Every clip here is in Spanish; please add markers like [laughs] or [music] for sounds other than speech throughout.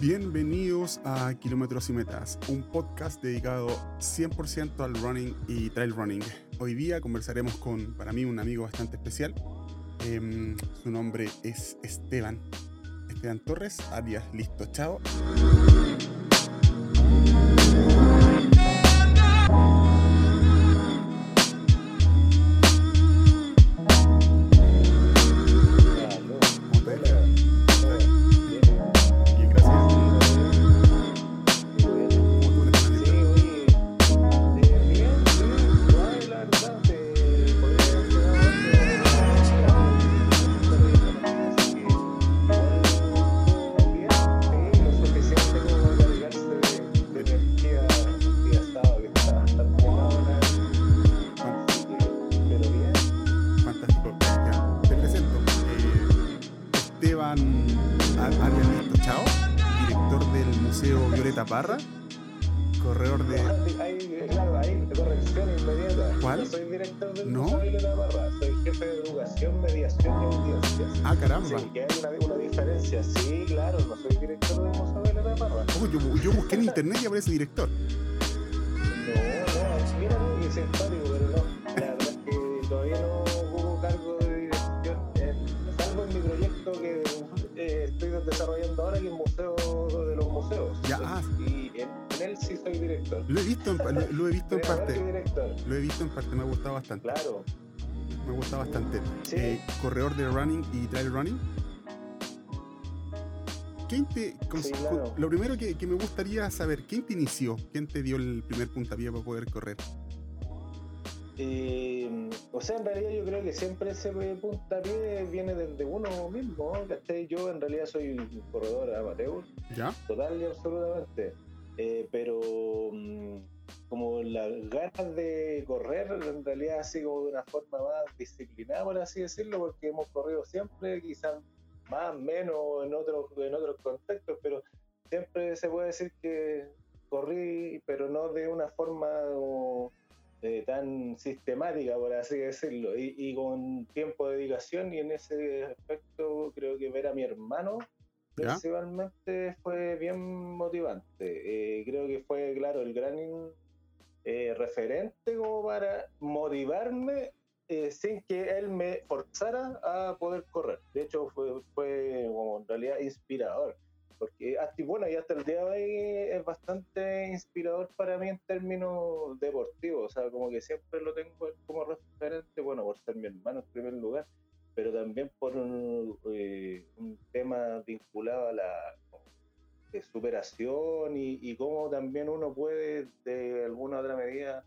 Bienvenidos a Kilómetros y Metas, un podcast dedicado 100% al running y trail running. Hoy día conversaremos con, para mí, un amigo bastante especial. Em, su nombre es Esteban. Esteban Torres, alias Listo Chao. Sí. Eh, corredor de running y trail running. ¿Quién te, Sí, claro. Lo primero que, que me gustaría saber, ¿quién te inició? ¿Quién te dio el primer puntapié para poder correr? Eh, o sea, en realidad yo creo que siempre ese puntapié viene desde uno mismo. Yo en realidad soy un corredor amateur, ¿Ya? total y absolutamente. Eh, pero mm, como las ganas de correr, en realidad así como de una forma más disciplinada, por así decirlo, porque hemos corrido siempre, quizás más, menos, en otros, en otros contextos, pero siempre se puede decir que corrí, pero no de una forma como, eh, tan sistemática, por así decirlo, y, y con tiempo de dedicación, y en ese aspecto creo que ver a mi hermano. Principalmente fue bien motivante. Eh, creo que fue, claro, el gran eh, referente como para motivarme eh, sin que él me forzara a poder correr. De hecho, fue, fue como en realidad inspirador. Porque hasta, bueno, y hasta el día de hoy es bastante inspirador para mí en términos deportivos. O sea, como que siempre lo tengo como referente, bueno, por ser mi hermano en primer lugar, pero también por un, eh, un tema vinculado a la superación y, y cómo también uno puede, de alguna u otra medida,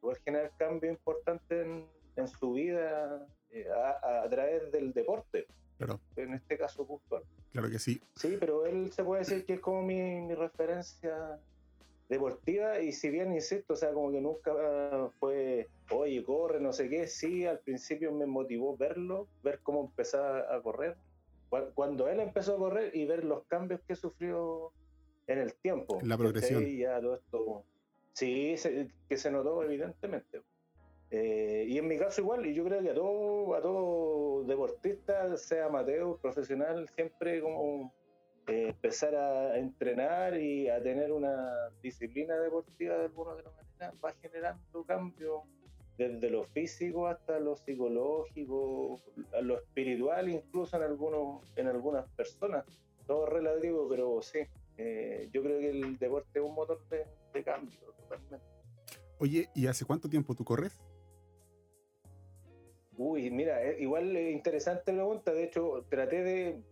poder generar cambios importantes en, en su vida eh, a, a través del deporte, Claro, en este caso puntual. claro que sí. Sí, pero él se puede decir que es como mi, mi referencia deportiva y si bien insisto, o sea, como que nunca fue, oye, corre, no sé qué, sí, al principio me motivó verlo, ver cómo empezaba a correr, Cu- cuando él empezó a correr y ver los cambios que sufrió en el tiempo. La progresión. ¿cachai? Ya todo esto, sí, se- que se notó evidentemente. Eh, y en mi caso igual, y yo creo que a todo, a todo deportista, sea amateur, profesional, siempre como eh, empezar a entrenar y a tener una disciplina deportiva de alguna otra manera va generando cambios desde lo físico hasta lo psicológico, a lo espiritual incluso en algunos, en algunas personas. Todo relativo, pero sí, eh, yo creo que el deporte es un motor de, de cambio totalmente. Oye, ¿y hace cuánto tiempo tú corres? Uy, mira, eh, igual es interesante pregunta. De hecho, traté de.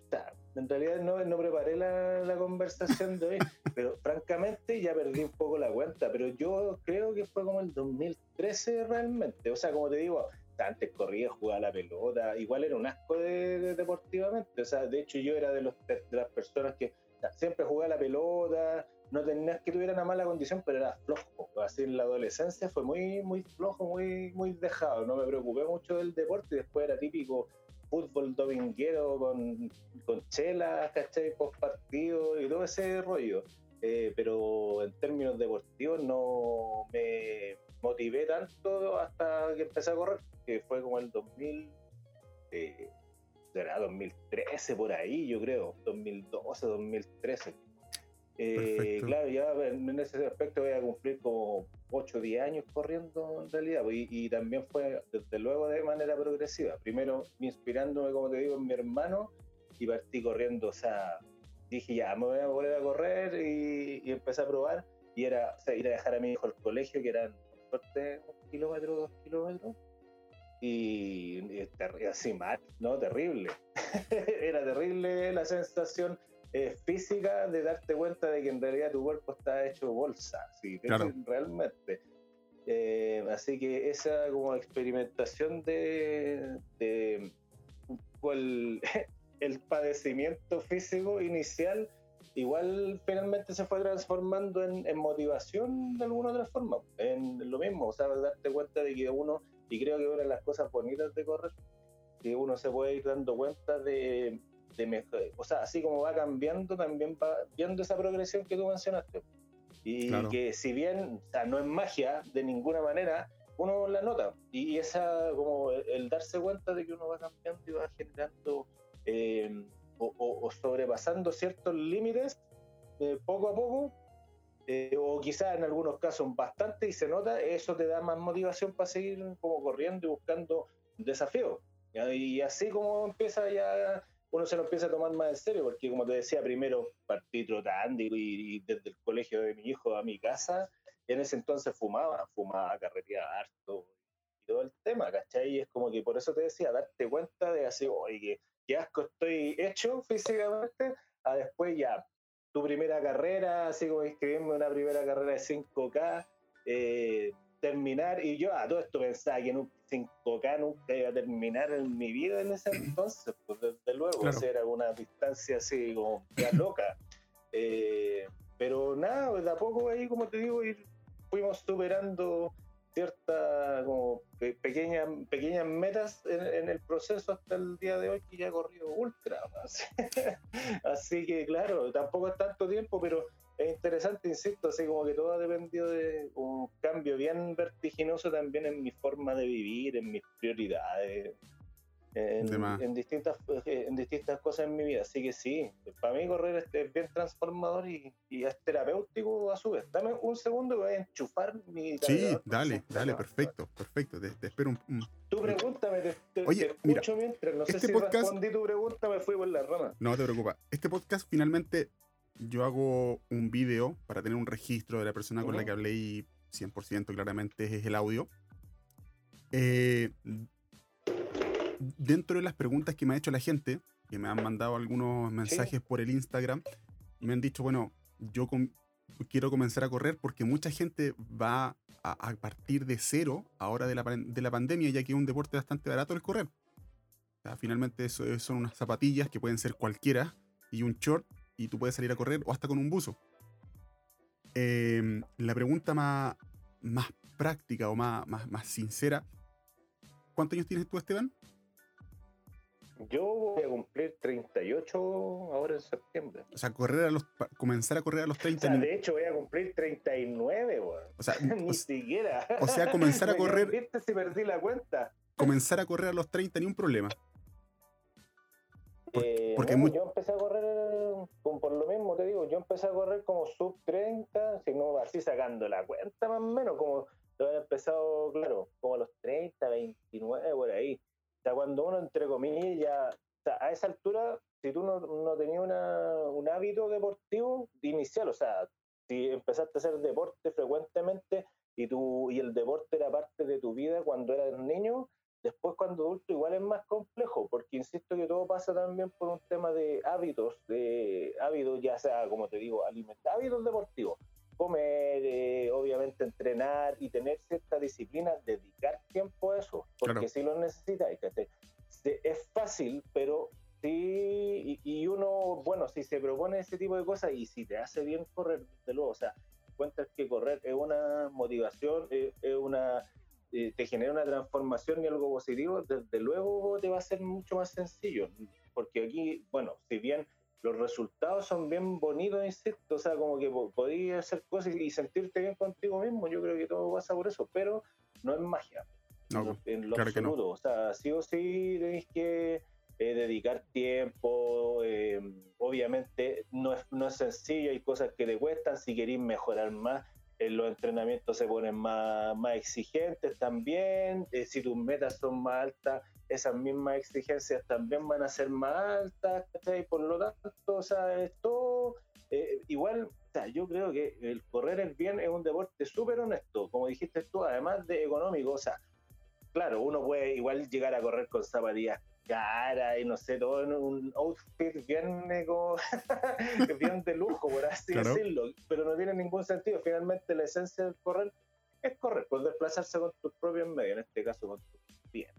En realidad no, no preparé la, la conversación de hoy, [laughs] pero francamente ya perdí un poco la cuenta. Pero yo creo que fue como el 2013 realmente. O sea, como te digo, antes corría, jugaba la pelota, igual era un asco de, de- deportivamente. O sea, de hecho yo era de, los, de las personas que o sea, siempre jugaba la pelota, no tenías que tuviera una mala condición, pero era flojo. Así en la adolescencia fue muy, muy flojo, muy, muy dejado. No me preocupé mucho del deporte y después era típico fútbol dominguero con, con chelas, ¿cachai? Post partido y todo ese rollo. Eh, pero en términos deportivos no me motivé tanto hasta que empecé a correr, que fue como el 2000, eh, será 2013 por ahí, yo creo, 2012, 2013 eh, claro, ya en ese aspecto voy a cumplir como 8 o 10 años corriendo en realidad, pues, y, también fue desde luego de manera progresiva. Primero inspirándome, como te digo, en mi hermano y partí corriendo, o sea, dije ya, me voy a volver a correr y, empecé a probar. Y era ir a dejar a mi hijo al colegio, que eran fuerte un kilómetro, dos kilómetros. Y, y así mal, ¿no? Terrible. [laughs] era terrible la sensación eh, física de darte cuenta de que en realidad tu cuerpo está hecho bolsa, ¿sí? realmente. Eh, así que esa como experimentación de, el, [laughs] el, padecimiento físico inicial igual finalmente se fue transformando en, en, motivación de alguna otra forma, en lo mismo, o sea, darte cuenta de que uno, y creo que una de las cosas bonitas de correr, que uno se puede ir dando cuenta de, o sea, así como va cambiando, también va viendo esa progresión que tú mencionaste. Y que si bien o sea, no es magia de ninguna manera, uno la nota. Y esa, como el, darse cuenta de que uno va cambiando y va generando eh, o, sobrepasando ciertos límites eh, poco a poco, eh, o quizás en algunos casos bastante, y se nota, eso te da más motivación para seguir como corriendo y buscando desafíos. Y así como empieza ya uno se lo empieza a tomar más en serio, porque como te decía, primero partí trotando y, desde el colegio de mi hijo a mi casa, en ese entonces fumaba, fumaba, carreteaba harto y todo el tema, ¿cachai? Y es como que por eso te decía, darte cuenta de así, oye, qué, asco estoy hecho físicamente, a después ya, tu primera carrera, así como inscribirme una primera carrera de 5K, eh, terminar, y yo a todo esto pensaba que en un 5K nunca iba a terminar en mi vida en ese entonces, pues desde luego, era una distancia así como ya loca. Eh, pero nada, pues, de a poco ahí, como te digo, ir, fuimos superando ciertas como pequeñas pequeñas metas en, el proceso hasta el día de hoy que ya ha corrido ultra [laughs] así que claro tampoco es tanto tiempo pero es interesante, insisto, así como que todo ha dependido de un cambio bien vertiginoso también en mi forma de vivir, en mis prioridades, en, distintas, eh, en distintas cosas en mi vida. Así que sí, para mí correr es, bien transformador y, es terapéutico a su vez. Dame un segundo que voy a enchufar mi... Sí, dale, dale, perfecto, perfecto. Te, espero un, Tú pregúntame, te, Oye, escucho mientras. No sé este si podcast... respondí tu pregunta, me fui por la rama. No te preocupes. Este podcast finalmente yo hago un video para tener un registro de la persona con la que hablé y 100% claramente es el audio. Eh, dentro de las preguntas que me ha hecho la gente, que me han mandado algunos mensajes por el Instagram, me han dicho, bueno, yo quiero comenzar a correr porque mucha gente va a, partir de cero ahora de la, de la, pandemia, ya que es un deporte bastante barato el correr. finalmente eso, son unas zapatillas que pueden ser cualquiera y un short y tú puedes salir a correr o hasta con un buzo. Em, la pregunta más, más práctica o más, más, más sincera, ¿cuántos años tienes tú, Esteban? Yo voy a cumplir 38 ahora en septiembre. O sea, correr a los, comenzar a correr a los 30. O de hecho voy a cumplir 39, O sea, [laughs] ni siquiera. O sea, comenzar a [laughs] correr. ¿Viste si perdí la cuenta? Comenzar a correr a los 30 ni un problema. Porque, eh, yo empecé a correr, por lo mismo te digo, yo empecé a correr como sub 30, si no así sacando la cuenta más o menos, como lo había empezado, claro, como a los 30, 29, por ahí. O sea, cuando uno, entre comillas, o sea, a esa altura, si tú no, no tenías una, un hábito deportivo inicial, o sea, si empezaste a hacer deporte frecuentemente y, tú, y el deporte era parte de tu vida cuando eras niño, Después cuando adulto igual es más complejo, porque insisto que todo pasa también por un tema de hábitos, de hábitos ya sea, como te digo, alimentar, hábitos deportivos, comer, eh, obviamente entrenar y tener cierta disciplina, dedicar tiempo a eso, porque si lo necesitas, es fácil, pero Sí, y, uno, bueno, si se propone ese tipo de cosas y si te hace bien correr, de luego, o sea, cuentas que correr es una motivación, es, una eh, te genera una transformación y algo positivo, desde luego te va a ser mucho más sencillo, porque aquí, bueno, si bien los resultados son bien bonitos, insisto, o sea, como que podías hacer cosas y sentirte bien contigo mismo, yo creo que todo pasa por eso, pero no es magia. No, en lo absoluto, o sea, sí o sí tenéis que eh, dedicar tiempo, eh, obviamente no es, no es sencillo, hay cosas que te cuestan, si queréis mejorar más, eh, los entrenamientos se ponen más, más exigentes también, si tus metas son más altas, esas mismas exigencias también van a ser más altas, por lo tanto, o sea, esto igual, o sea, yo creo que el correr el bien es un deporte súper honesto, como dijiste tú, además de económico, o sea, claro, uno puede igual llegar a correr con zapatillas cara y no sé, todo en un outfit bien, [laughs] bien de lujo, por así decirlo, pero no tiene ningún sentido. Finalmente la esencia del correr es correr, pues desplazarse con tus propios medios, en este caso con tus pies,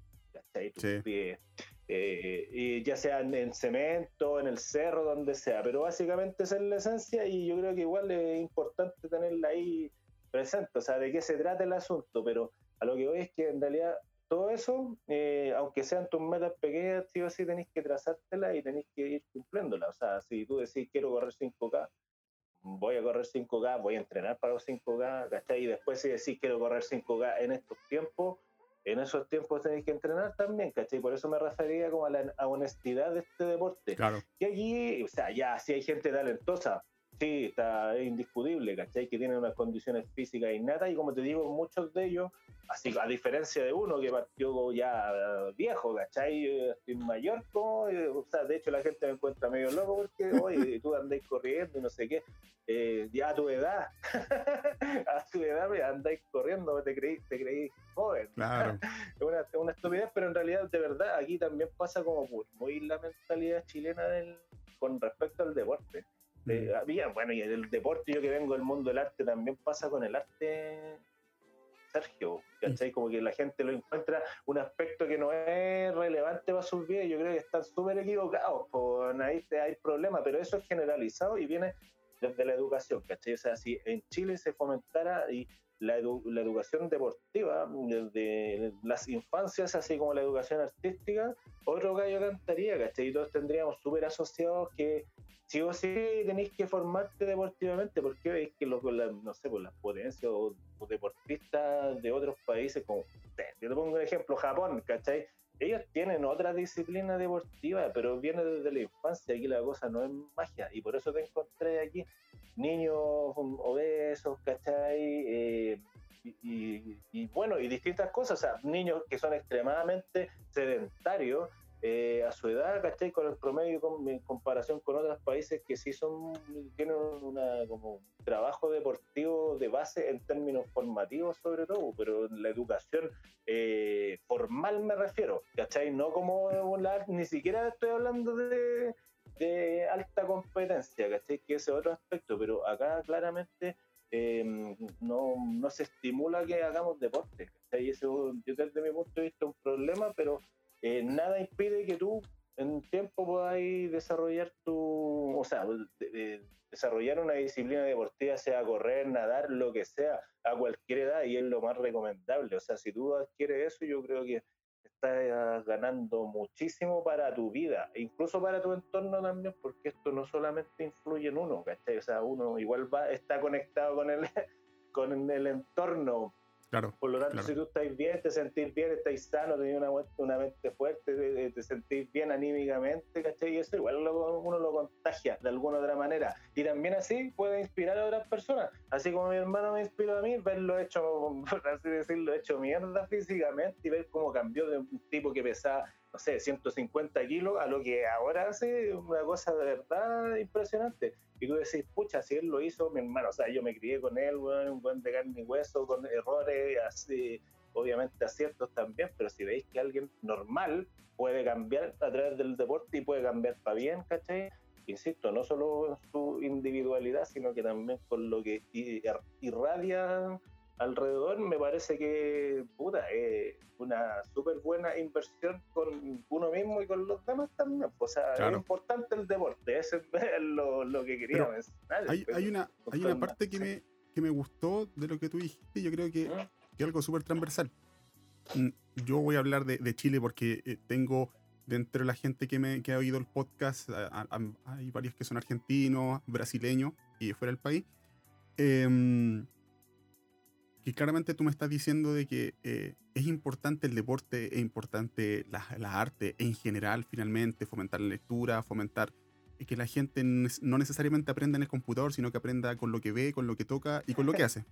Tus pies. Eh, y ya sea en, cemento, en el cerro, donde sea, pero básicamente esa es la esencia y yo creo que igual es importante tenerla ahí presente, o sea, de qué se trata el asunto, pero a lo que voy es que en realidad todo eso, eh, aunque sean tus metas pequeñas, sí o sí tenéis que trazártelas y tenéis que ir cumpliéndolas. O sea, si tú decís quiero correr 5K, voy a correr 5K, voy a entrenar para los 5K, ¿cachai? Y después si decís quiero correr 5K en estos tiempos, en esos tiempos tenéis que entrenar también, ¿cachai? Por eso me refería como a la honestidad de este deporte. Claro. Y allí, o sea, ya si hay gente talentosa, sí, está indiscutible, ¿cachai? Que tienen unas condiciones físicas innatas y como te digo, muchos de ellos, así a diferencia de uno que partió ya viejo, ¿cachai? Estoy mayor, como, eh, o sea, de hecho la gente me encuentra medio loco porque, [laughs] oye, tú andáis corriendo y no sé qué, eh, ya a tu edad, [laughs] a tu edad andáis corriendo, te creí, te creí joven. Claro. es [laughs] una, una, estupidez, pero en realidad, de verdad, aquí también pasa como muy la mentalidad chilena del, con respecto al deporte había, bueno, y el deporte, yo que vengo del mundo del arte, también pasa con el arte, Sergio, ¿cachai? Como que la gente lo encuentra un aspecto que no es relevante para sus vidas, yo creo que están súper equivocados, con ahí hay problema, pero eso es generalizado y viene desde la educación, ¿cachai? O sea, si en Chile se fomentara y la, la educación deportiva desde las infancias, así como la educación artística, otro gallo cantaría, ¿cachai? Y todos tendríamos súper asociados que sí o sí tenéis que formarte deportivamente, porque veis que los, no sé, por las potencias o, deportistas de otros países, como, yo te pongo un ejemplo, Japón, ¿cachai? Ellos tienen otra disciplina deportiva, pero viene desde la infancia, aquí la cosa no es magia, y por eso te encontré aquí niños obesos, ¿cachai? Eh, y, y, bueno, y distintas cosas, o sea, niños que son extremadamente sedentarios, eh, a su edad, ¿cachai? Con el promedio en comparación con otros países que sí son, tienen una, como un trabajo deportivo de base en términos formativos sobre todo, pero la educación eh, formal me refiero, ¿cachai? No como la, ni siquiera estoy hablando de, de alta competencia, ¿cachai? Que ese es otro aspecto, pero acá claramente em, no, no, se estimula que hagamos deporte. Y eso, yo desde mi punto de vista, es un problema, pero eh, nada impide que tú en tiempo podáis desarrollar tu, o sea, desarrollar una disciplina deportiva, sea correr, nadar, lo que sea, a cualquier edad, y es lo más recomendable. O sea, si tú adquieres eso, yo creo que estás ganando muchísimo para tu vida, e incluso para tu entorno también, porque esto no solamente influye en uno, ¿cachai? O sea, uno igual va, está conectado con el, [laughs] con el entorno por lo tanto, si tú estás bien, te sentís bien, estás sano, tenés una, una mente fuerte, te, sentís bien anímicamente, ¿cachai? Y eso igual uno lo contagia de alguna otra manera. Y también así puede inspirar a otras personas. Así como mi hermano me inspiró a mí, verlo hecho, [laughs] por así decirlo, hecho mierda físicamente y ver cómo cambió de un tipo que pesaba no sé, 150 kilos a lo que ahora hace una cosa de verdad impresionante. Y tú decís, pucha, si él lo hizo, mi hermano, o sea, yo me crié con él, un buen de carne y hueso, con errores, así, obviamente aciertos también, pero si veis que alguien normal puede cambiar a través del deporte y puede cambiar para bien, ¿cachai? Insisto, no solo su individualidad, sino que también con lo que irradia alrededor, me parece que, puta, es una súper buena inversión con uno mismo y con los demás también. O sea, es importante el deporte, eso es [laughs] lo, que quería mencionar. Hay, hay, una, hay una parte que me, que me gustó de lo que tú dijiste, yo creo que, ¿Mm? que algo súper transversal. Mm, yo voy a hablar de, de Chile porque eh, tengo dentro de la gente que, me, que ha oído el podcast, hay varios que son argentinos, brasileños y fuera del país. Eh, que claramente tú me estás diciendo de que eh, es importante el deporte, es importante la, la, arte en general, finalmente, fomentar la lectura, fomentar que la gente no necesariamente aprenda en el computador, sino que aprenda con lo que ve, con lo que toca y con lo que hace.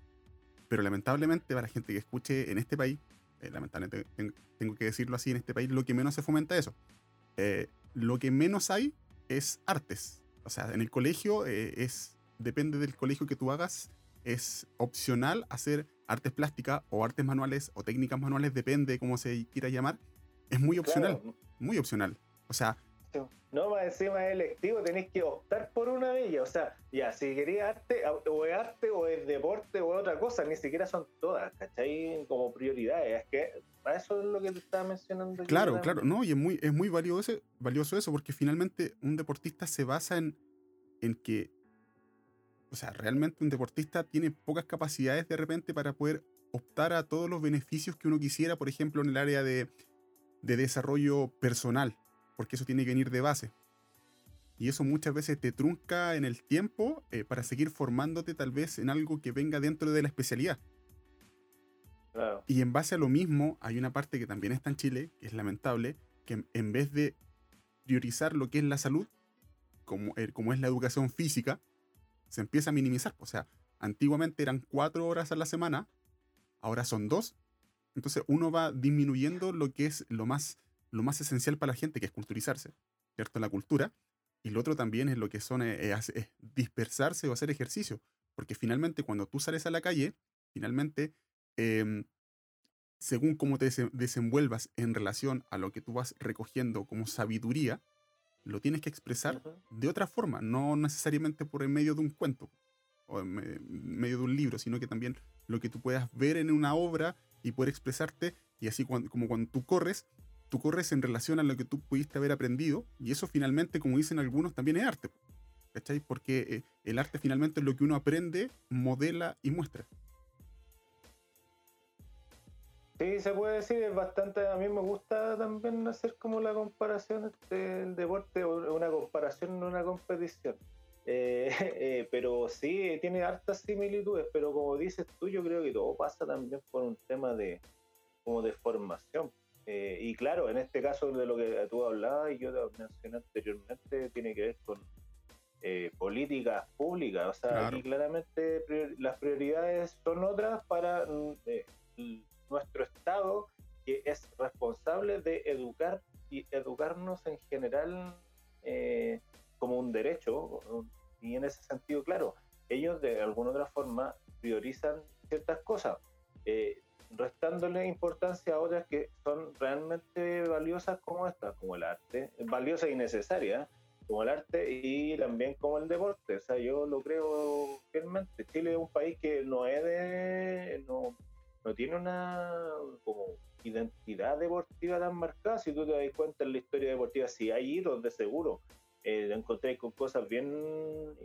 Pero lamentablemente para la gente que escuche en este país, eh, lamentablemente tengo que decirlo así, en este país lo que menos se fomenta es eso. Eh, lo que menos hay es artes. O sea, en el colegio es depende del colegio que tú hagas, es opcional hacer artes plásticas o artes manuales o técnicas manuales, depende cómo se quiera llamar, es muy opcional, muy opcional. O sea... No, más encima es electivo, tenéis que optar por una de ellas. O sea, ya, si querías arte, o es arte, o es deporte, o es otra cosa, ni siquiera son todas, ¿cachai? Como prioridades. Es que eso es lo que te estaba mencionando. Claro, claro, no, y es muy, es muy valioso, valioso eso, porque finalmente un deportista se basa en, en que o sea, realmente un deportista tiene pocas capacidades de repente para poder optar a todos los beneficios que uno quisiera, por ejemplo, en el área de, desarrollo personal, porque eso tiene que venir de base. Y eso muchas veces te trunca en el tiempo eh, para seguir formándote tal vez en algo que venga dentro de la especialidad. Y en base a lo mismo, hay una parte que también está en Chile, que es lamentable, que en vez de priorizar lo que es la salud, como, eh, como es la educación física, se empieza a minimizar. O sea, antiguamente eran cuatro horas a la semana, ahora son dos. Entonces uno va disminuyendo lo que es lo más, lo más esencial para la gente, que es culturizarse, ¿cierto? La cultura. Y lo otro también es lo que son, eh, es, dispersarse o hacer ejercicio. Porque finalmente cuando tú sales a la calle, finalmente, em, según cómo te desenvuelvas en relación a lo que tú vas recogiendo como sabiduría, lo tienes que expresar de otra forma, no necesariamente por el medio de un cuento o en medio de un libro, sino que también lo que tú puedas ver en una obra y poder expresarte, y así como cuando tú corres, tú corres en relación a lo que tú pudiste haber aprendido, y eso finalmente, como dicen algunos, también es arte. ¿Cachai? Porque eh, el arte finalmente es lo que uno aprende, modela y muestra. Sí, se puede decir, es bastante, a mí me gusta también hacer como la comparación del deporte, una comparación, no una competición. [laughs] Eh, eh, pero sí, tiene hartas similitudes, pero como dices tú, yo creo que todo pasa también por un tema de, como de formación. Eh, y claro, en este caso de lo que tú hablabas y yo te mencioné anteriormente, tiene que ver con políticas públicas. O sea, aquí claramente las prioridades son otras para mm, nuestro Estado que es responsable de educar y educarnos en general eh, como un derecho. Y en ese sentido, claro, ellos de alguna otra forma priorizan ciertas cosas, eh, restándole importancia a otras que son realmente valiosas como esta, como el arte, valiosa y necesaria, como el arte y también como el deporte. O sea, yo lo creo fielmente. Chile es un país que no es de... No, no tiene una como identidad deportiva tan marcada. Si tú te das cuenta en la historia deportiva, sí hay hitos de seguro. Eh, encontré con cosas bien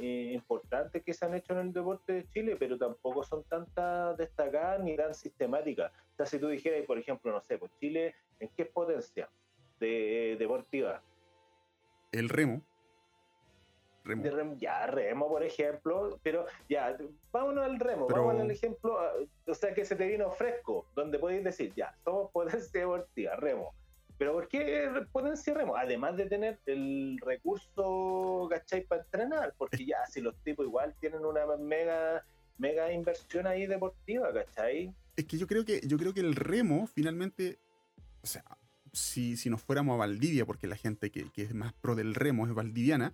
eh, importantes que se han hecho en el deporte de Chile, pero tampoco son tantas destacadas ni tan sistemáticas. O sea, si tú dijeras, por ejemplo, no sé, pues Chile, ¿en qué potencia de, deportiva? El remo. Remo. ya, remo, por ejemplo, pero ya, vámonos al remo, vamos al ejemplo, ah, o sea, que se te vino fresco, donde podéis decir, ya, somos potencia deportiva, remo. Pero ¿por qué potencia remo? Además de tener el recurso, ¿cachai? Para entrenar, porque ya, si los tipos igual tienen una mega, mega inversión ahí deportiva, ¿cachai? Es que yo creo que, yo creo que el remo finalmente, o sea, si, si nos fuéramos a Valdivia, porque la gente que, que es más pro del remo es valdiviana,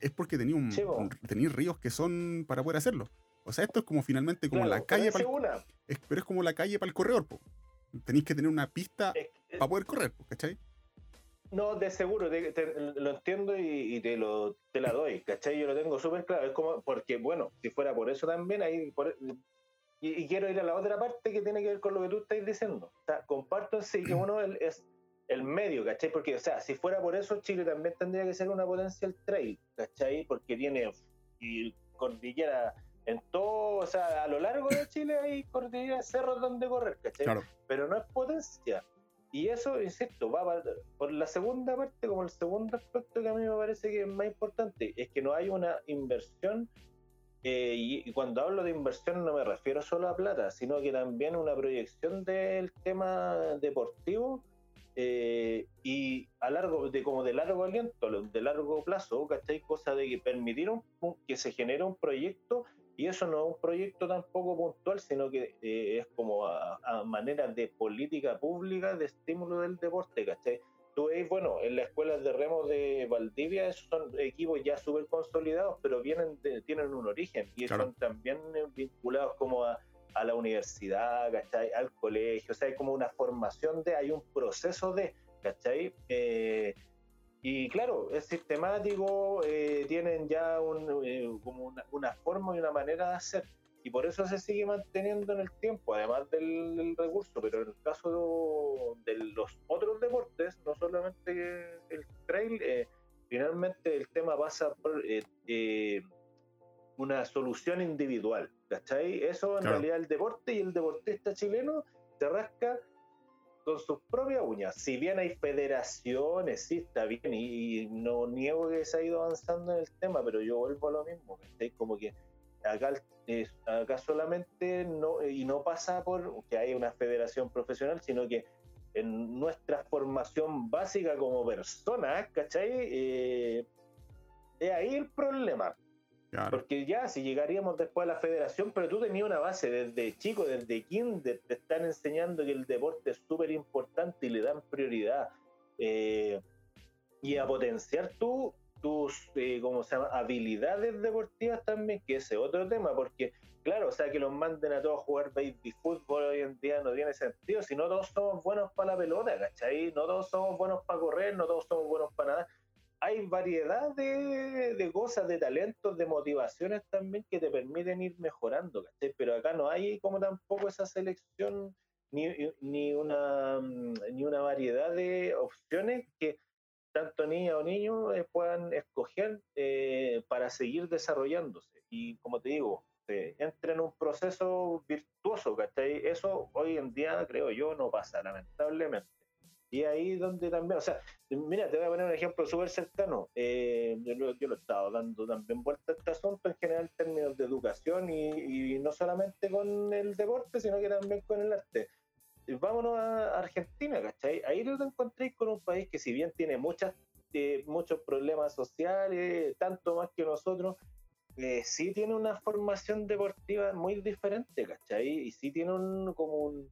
es porque tenía, un, ríos que son para poder hacerlo. O sea, esto es como finalmente como la calle para el, pero es como la calle para el corredor. Tenéis que tener una pista para poder correr, ¿cachai? No, de seguro, lo entiendo y, te, lo, te la doy, ¿cachai? Yo lo tengo súper claro. Es como, porque, bueno, si fuera por eso también, ahí y, quiero ir a la otra parte que tiene que ver con lo que tú estás diciendo. O sea, comparto en sí que [clears throat] uno es el medio, ¿cachai? Porque, o sea, si fuera por eso, Chile también tendría que ser una potencia el trail, ¿cachai? Porque tiene y cordillera en todo, o sea, a lo largo de Chile hay cordilleras, cerros donde correr, ¿cachai? Pero no es potencia. Y eso, insisto, va por la segunda parte, como el segundo aspecto que a mí me parece que es más importante, es que no hay una inversión, eh, y, cuando hablo de inversión no me refiero solo a plata, sino que también una proyección del tema deportivo eh, y a largo, de como de largo aliento, de largo plazo, ¿cachai? Cosa de que permitieron que se genere un proyecto y eso no es un proyecto tampoco puntual, sino que eh, es como a, manera de política pública de estímulo del deporte, ¿cachai? Tú veis, bueno, en las escuelas de remo de Valdivia esos son equipos ya súper consolidados, pero vienen tienen un origen y son también vinculados como a, a la universidad, ¿cachai? Al colegio, o sea, hay como una formación de, hay un proceso de, ¿cachai? Eh, y claro, es sistemático, eh, tienen ya un, eh, como una, forma y una manera de hacer. Y por eso se sigue manteniendo en el tiempo, además del, recurso. Pero en el caso de, los otros deportes, no solamente el trail, eh, finalmente el tema pasa por una solución individual. ¿Cachai? Eso en realidad el deporte y el deportista chileno se rasca con sus propias uñas. Si bien hay federaciones, sí está bien, y, no niego que se ha ido avanzando en el tema, pero yo vuelvo a lo mismo, Como que acá, acá solamente no, y no pasa por que haya una federación profesional, sino que en nuestra formación básica como personas, ¿cachai? Eh, es ahí el problema. Porque ya, si llegaríamos después a la federación, pero tú tenías una base desde chico, desde kinder, te están enseñando que el deporte es súper importante y le dan prioridad. Eh, y a potenciar tú, tus eh, ¿cómo se llama? habilidades deportivas también, que ese es otro tema, porque claro, o sea, que los manden a todos a jugar baby fútbol hoy en día no tiene sentido, si no todos somos buenos para la pelota, ¿cachai? No todos somos buenos para correr, no todos somos buenos para nada hay variedad de, cosas, de talentos, de motivaciones también que te permiten ir mejorando, ¿cachai? Pero acá no hay como tampoco esa selección ni, ni, una, mm, ni una variedad de opciones que tanto niña o niños eh, puedan escoger eh, para seguir desarrollándose. Y como te digo, se entra en un proceso virtuoso, ¿cachai? Eso hoy en día, creo yo, no pasa, lamentablemente. Y ahí donde también, o sea, mira, te voy a poner un ejemplo súper cercano. Eh, yo, lo, he estado dando también vuelta a este asunto en general en términos de educación y, no solamente con el deporte, sino que también con el arte. Vámonos a Argentina, ¿cachai? Ahí lo encontréis con un país que si bien tiene muchas, eh, muchos problemas sociales, tanto más que nosotros, eh, sí tiene una formación deportiva muy diferente, ¿cachai? Y sí tiene un, como un,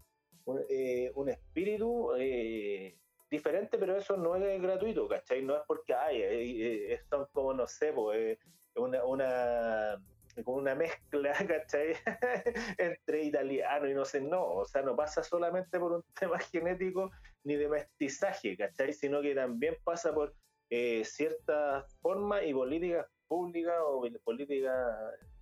eh, un espíritu eh, diferente, pero eso no es gratuito, ¿cachai? No es porque hay, eh, son como, no sé, pues, una, una, como una mezcla, [laughs] ¿cachai? [laughs] Entre italiano y no sé, no, o sea, no pasa solamente por un [laughs] tema genético ni de mestizaje, ¿cachai? Sino que también pasa por cierta forma y políticas públicas o política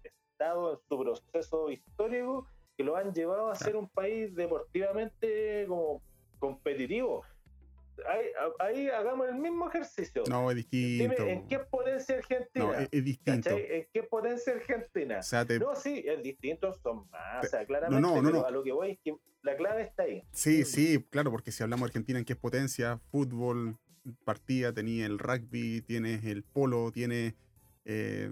de Estado en su proceso histórico que lo han llevado a ser un país deportivamente como competitivo. Ahí, hagamos el mismo ejercicio. No, es distinto. Dime, ¿en qué potencia Argentina? No, es, distinto. ¿En qué potencia Argentina? No, sí, es distinto, son más. o sea, claramente, no, no, no, a lo que voy es que la clave está ahí. Sí, sí, claro, porque si hablamos de Argentina, ¿en qué potencia? Fútbol, partida, tenía el rugby, tienes el polo, tienes... Eh,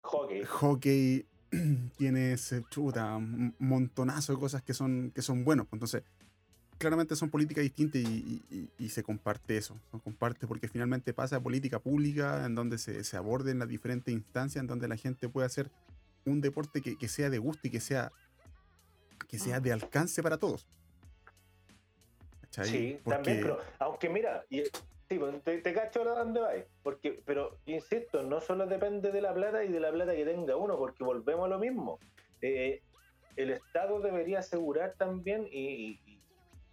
hockey. Hockey, [clears throat] tienes chuta, un montonazo de cosas que son, que son buenos. Pues, entonces, claramente son políticas distintas y, se comparte eso. Se comparte porque finalmente pasa a política pública en donde se, se aborden las diferentes instancias, en donde la gente puede hacer un deporte que, sea de gusto y que sea, que sea de alcance para todos. Sí, también, pero aunque mira, Sí, pues te, te cacho ahora dónde vais. Porque, pero insisto, no solo depende de la plata y de la plata que tenga uno, porque volvemos a lo mismo. Eh, el Estado debería asegurar también y,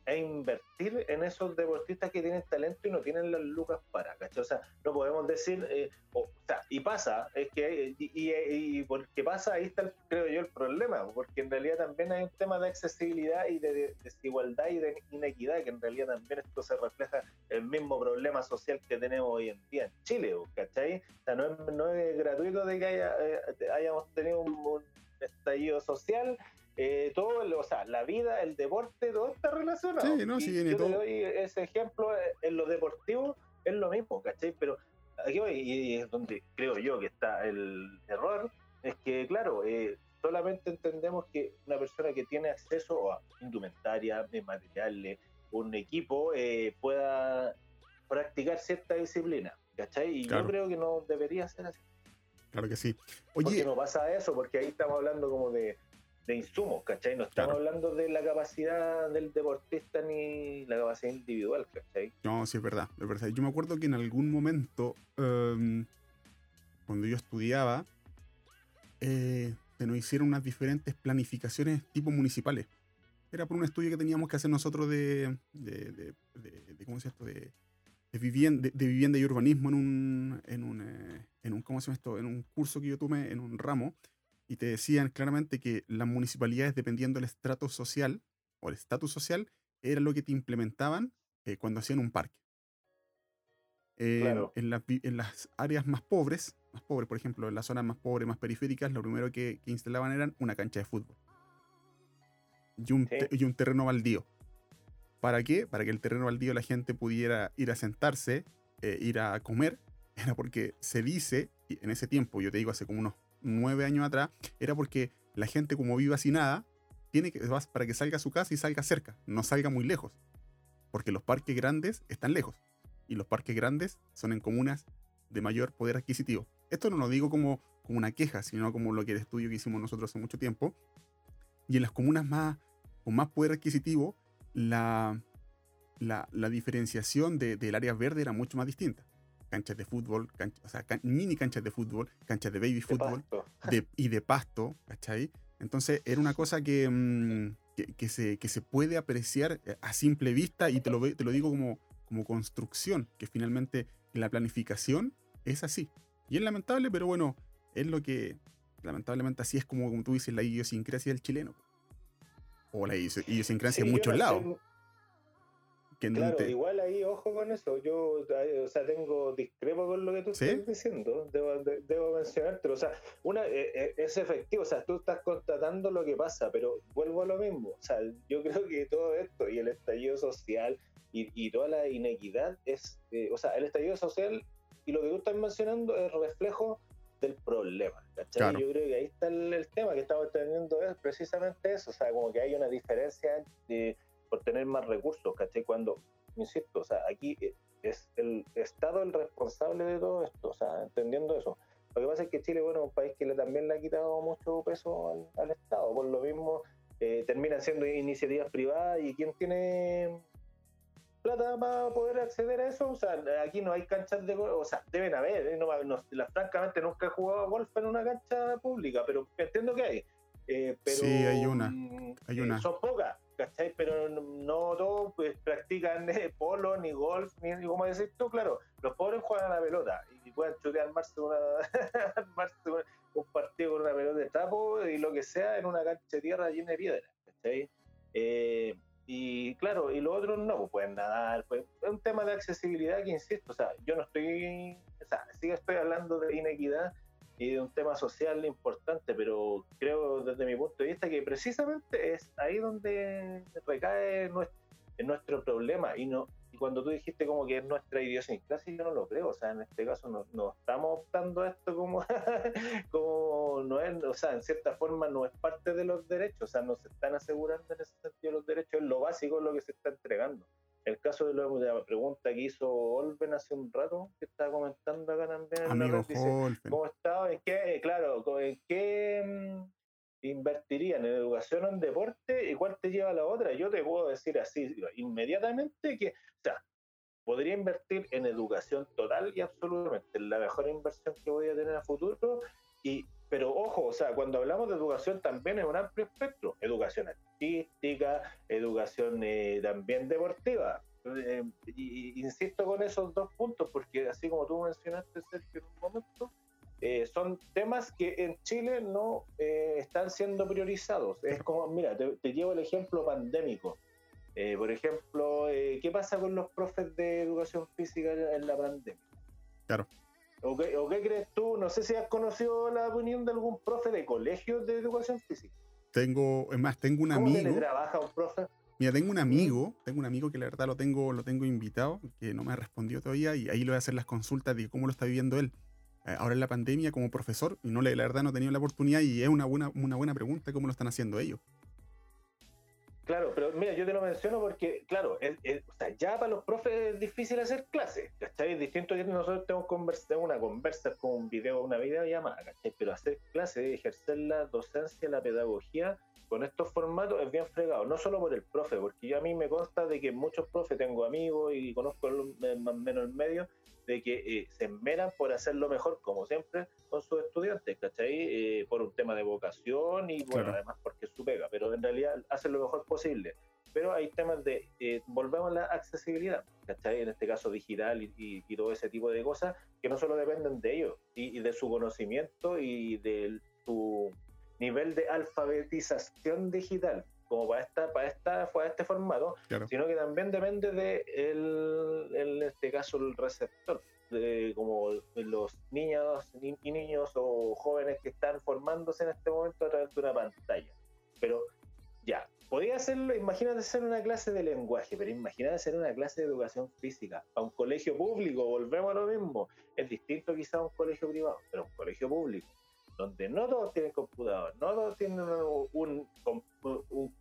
e invertir en esos deportistas que tienen talento y no tienen las lucas para, ¿cachai? O sea, no podemos decir, eh, o, sea, y pasa, es que, y, y, y, porque pasa, ahí está, creo yo, el problema, porque en realidad también hay un tema de accesibilidad y de, desigualdad y de inequidad, que en realidad también esto se refleja el mismo problema social que tenemos hoy en día en Chile, ¿cachai? O sea, no es, no es gratuito de que haya, eh, hayamos tenido un estallido social eh, todo, o sea, la vida, el deporte, todo está relacionado. Sí, no, sí, yo todo. te doy ese ejemplo eh, en lo deportivo, es lo mismo, ¿cachai? Pero aquí voy, y es donde creo yo que está el error, es que, claro, eh, solamente entendemos que una persona que tiene acceso a indumentaria, materiales, un equipo, eh, pueda practicar cierta disciplina, ¿cachai? Y Claro. yo creo que no debería ser así. Claro que sí. ¿Por Oye, qué no pasa eso? Porque ahí estamos hablando como de, de insumos, ¿cachai? No estamos Claro. hablando de la capacidad del deportista ni la capacidad individual, ¿cachai? No, sí, es verdad, es verdad. Yo me acuerdo que en algún momento, em, cuando yo estudiaba, eh, se nos hicieron unas diferentes planificaciones tipo municipales. Era por un estudio que teníamos que hacer nosotros de, de, de- de- de- ¿cómo se llama esto? De, vivienda, de, de vivienda y urbanismo en un, en un, eh, en un, ¿cómo se llama esto? En un curso que yo tomé en un ramo. Y te decían claramente que las municipalidades, dependiendo del estrato social o el estatus social, era lo que te implementaban eh, cuando hacían un parque. En, Claro. en las, vi- en las áreas más pobres, más pobres, por ejemplo, en las zonas más pobres, más periféricas, lo primero que, que instalaban eran una cancha de fútbol. Y un, Sí. y un terreno baldío. ¿Para qué? Para que el terreno baldío la gente pudiera ir a sentarse, eh, ir a comer. [laughs] Era porque se dice, en ese tiempo, yo te digo hace como unos nueve años atrás, era porque la gente como vive así nada, tiene que, para que salga a su casa y salga cerca, no salga muy lejos. Porque los parques grandes están lejos. Y los parques grandes son en comunas de mayor poder adquisitivo. Esto no lo digo como, como una queja, sino como lo que el estudio que hicimos nosotros hace mucho tiempo. Y en las comunas más, con más poder adquisitivo, la, la, diferenciación de- del área verde era mucho más distinta. Canchas de fútbol, o sea, can- mini canchas de fútbol, canchas de baby De fútbol [laughs] de- y de pasto, ¿cachai? Entonces era una cosa que, mm, que, que se, que se puede apreciar eh, a simple vista y te lo, te lo digo como, como construcción, que finalmente la planificación es así. Y es lamentable, pero bueno, es lo que lamentablemente así es como, como tú dices, la idiosincrasia del chileno. O la idios- idiosincrasia Sí, en muchos no lados. Que Claro, te- igual ahí, ojo con eso. Yo, eh, o sea, tengo discrepo con lo que tú ¿Sí? estás diciendo. Debo, de- debo mencionártelo. O sea, una, eh, eh, es efectivo. O sea, tú estás constatando lo que pasa, pero vuelvo a lo mismo. O sea, yo [laughs] creo que todo esto y el estallido social y, y toda la inequidad es, eh, o sea, el estallido social y lo que tú estás mencionando es reflejo del problema. Claro. Yo creo que ahí está el, el tema que estamos teniendo, es precisamente eso. O sea, como que hay una diferencia de por tener más recursos, ¿cachai? Cuando, insisto, o sea, aquí eh, es el Estado el responsable de todo esto, o sea, entendiendo eso. Lo que pasa es que Chile, bueno, es un país que le, también le ha quitado mucho peso al, al Estado, por lo mismo eh, terminan siendo iniciativas privadas y quien tiene plata para poder acceder a eso, o sea, aquí no hay canchas de golf, o sea, deben haber, ¿eh? no, no- la- francamente nunca he jugado golf en una cancha pública, pero entiendo que hay. Eh, pero, Sí, hay una, mm, hay eh, una. son pocas, ¿cachai? Pero no, todos pues, practican [laughs] eh, polo, ni golf, ni, ni como decís tú, claro, los pobres juegan a la pelota y pueden chutear armarse, una, [laughs] armarse un- un partido con una pelota de trapo y lo que sea en una cancha de tierra llena de piedras, ¿cachai? Eh, y claro, y los otros no, pues pueden nadar, pues, es un tema de accesibilidad que insisto, o sea, yo no estoy, o sea, sí estoy hablando de inequidad y de un tema social importante, pero creo desde mi punto de vista que precisamente es ahí donde recae nuestro, problema. Y no y cuando tú dijiste como que es nuestra idiosincrasia, yo no lo creo, o sea, en este caso no, no estamos optando a esto como, [laughs] como no es, o sea, en cierta forma no es parte de los derechos, o sea, no se están asegurando en ese sentido los derechos, es lo básico lo que se está entregando. El caso de, lo- de la pregunta que hizo Olven hace un rato, que estaba comentando acá también Amigo red, dice. ¿Cómo estaba? ¿En qué? eh, Claro, ¿en qué invertirían? ¿En educación o en deporte? ¿Y cuál te lleva a la otra? Yo te puedo decir así inmediatamente que, o sea, podría invertir en educación total y absolutamente. La mejor inversión que voy a tener a futuro y, pero ojo, o sea, cuando hablamos de educación también es un amplio espectro. Educación artística, educación eh, también deportiva. Eh, y, insisto con esos dos puntos porque así como tú mencionaste, Sergio, en un momento, eh, son temas que en Chile no están siendo priorizados. Es como, mira, te, te llevo el ejemplo pandémico. por ejemplo, ¿qué pasa con los profes de educación física en la pandemia? Claro. ¿O qué, crees tú? No sé si has conocido la opinión de algún profe de colegio de educación física. Tengo, es más, tengo un amigo. ¿Cómo trabaja un profe? Mira, tengo un amigo, tengo un amigo que la verdad lo tengo, lo tengo invitado, que no me ha respondido todavía, y ahí le voy a hacer las consultas de cómo lo está viviendo él. Eh, ahora en la pandemia como profesor, y no la verdad no he tenido la oportunidad, y es una buena, una buena pregunta cómo lo están haciendo ellos. Claro, pero mira, yo te lo menciono porque, claro, o sea, ya para los profes es difícil hacer clases, ¿cachai? Es distinto que nosotros tenemos conversa, una conversa con un video, una videollamada, ¿cachai? Pero hacer clases, ejercer la docencia, la pedagogía con estos formatos es bien fregado, no solo por el profe, porque yo a mí me consta de que muchos profes, tengo amigos y conozco más o menos el medio, de que eh, se enmeran por hacerlo mejor, como siempre, con sus estudiantes, ¿cachai? Eh, por un tema de vocación y, bueno, además porque es su pega, pero en realidad hacen lo mejor posible. Pero hay temas de, eh, volvemos a la accesibilidad, ¿cachai? En este caso digital y, todo ese tipo de cosas que no solo dependen de ellos y, de su conocimiento y de su nivel de alfabetización digital, como para esta, para esta, para este formato, sino que también depende de el, caso el receptor, de como los niños y niños o jóvenes que están formándose en este momento a través de una pantalla. Pero ya, podría hacerlo, imagínate hacer una clase de lenguaje, pero imagínate hacer una clase de educación física a un colegio público, volvemos a lo mismo. Es distinto quizá a un colegio privado, pero un colegio público donde no todos tienen computador, no todos tienen un,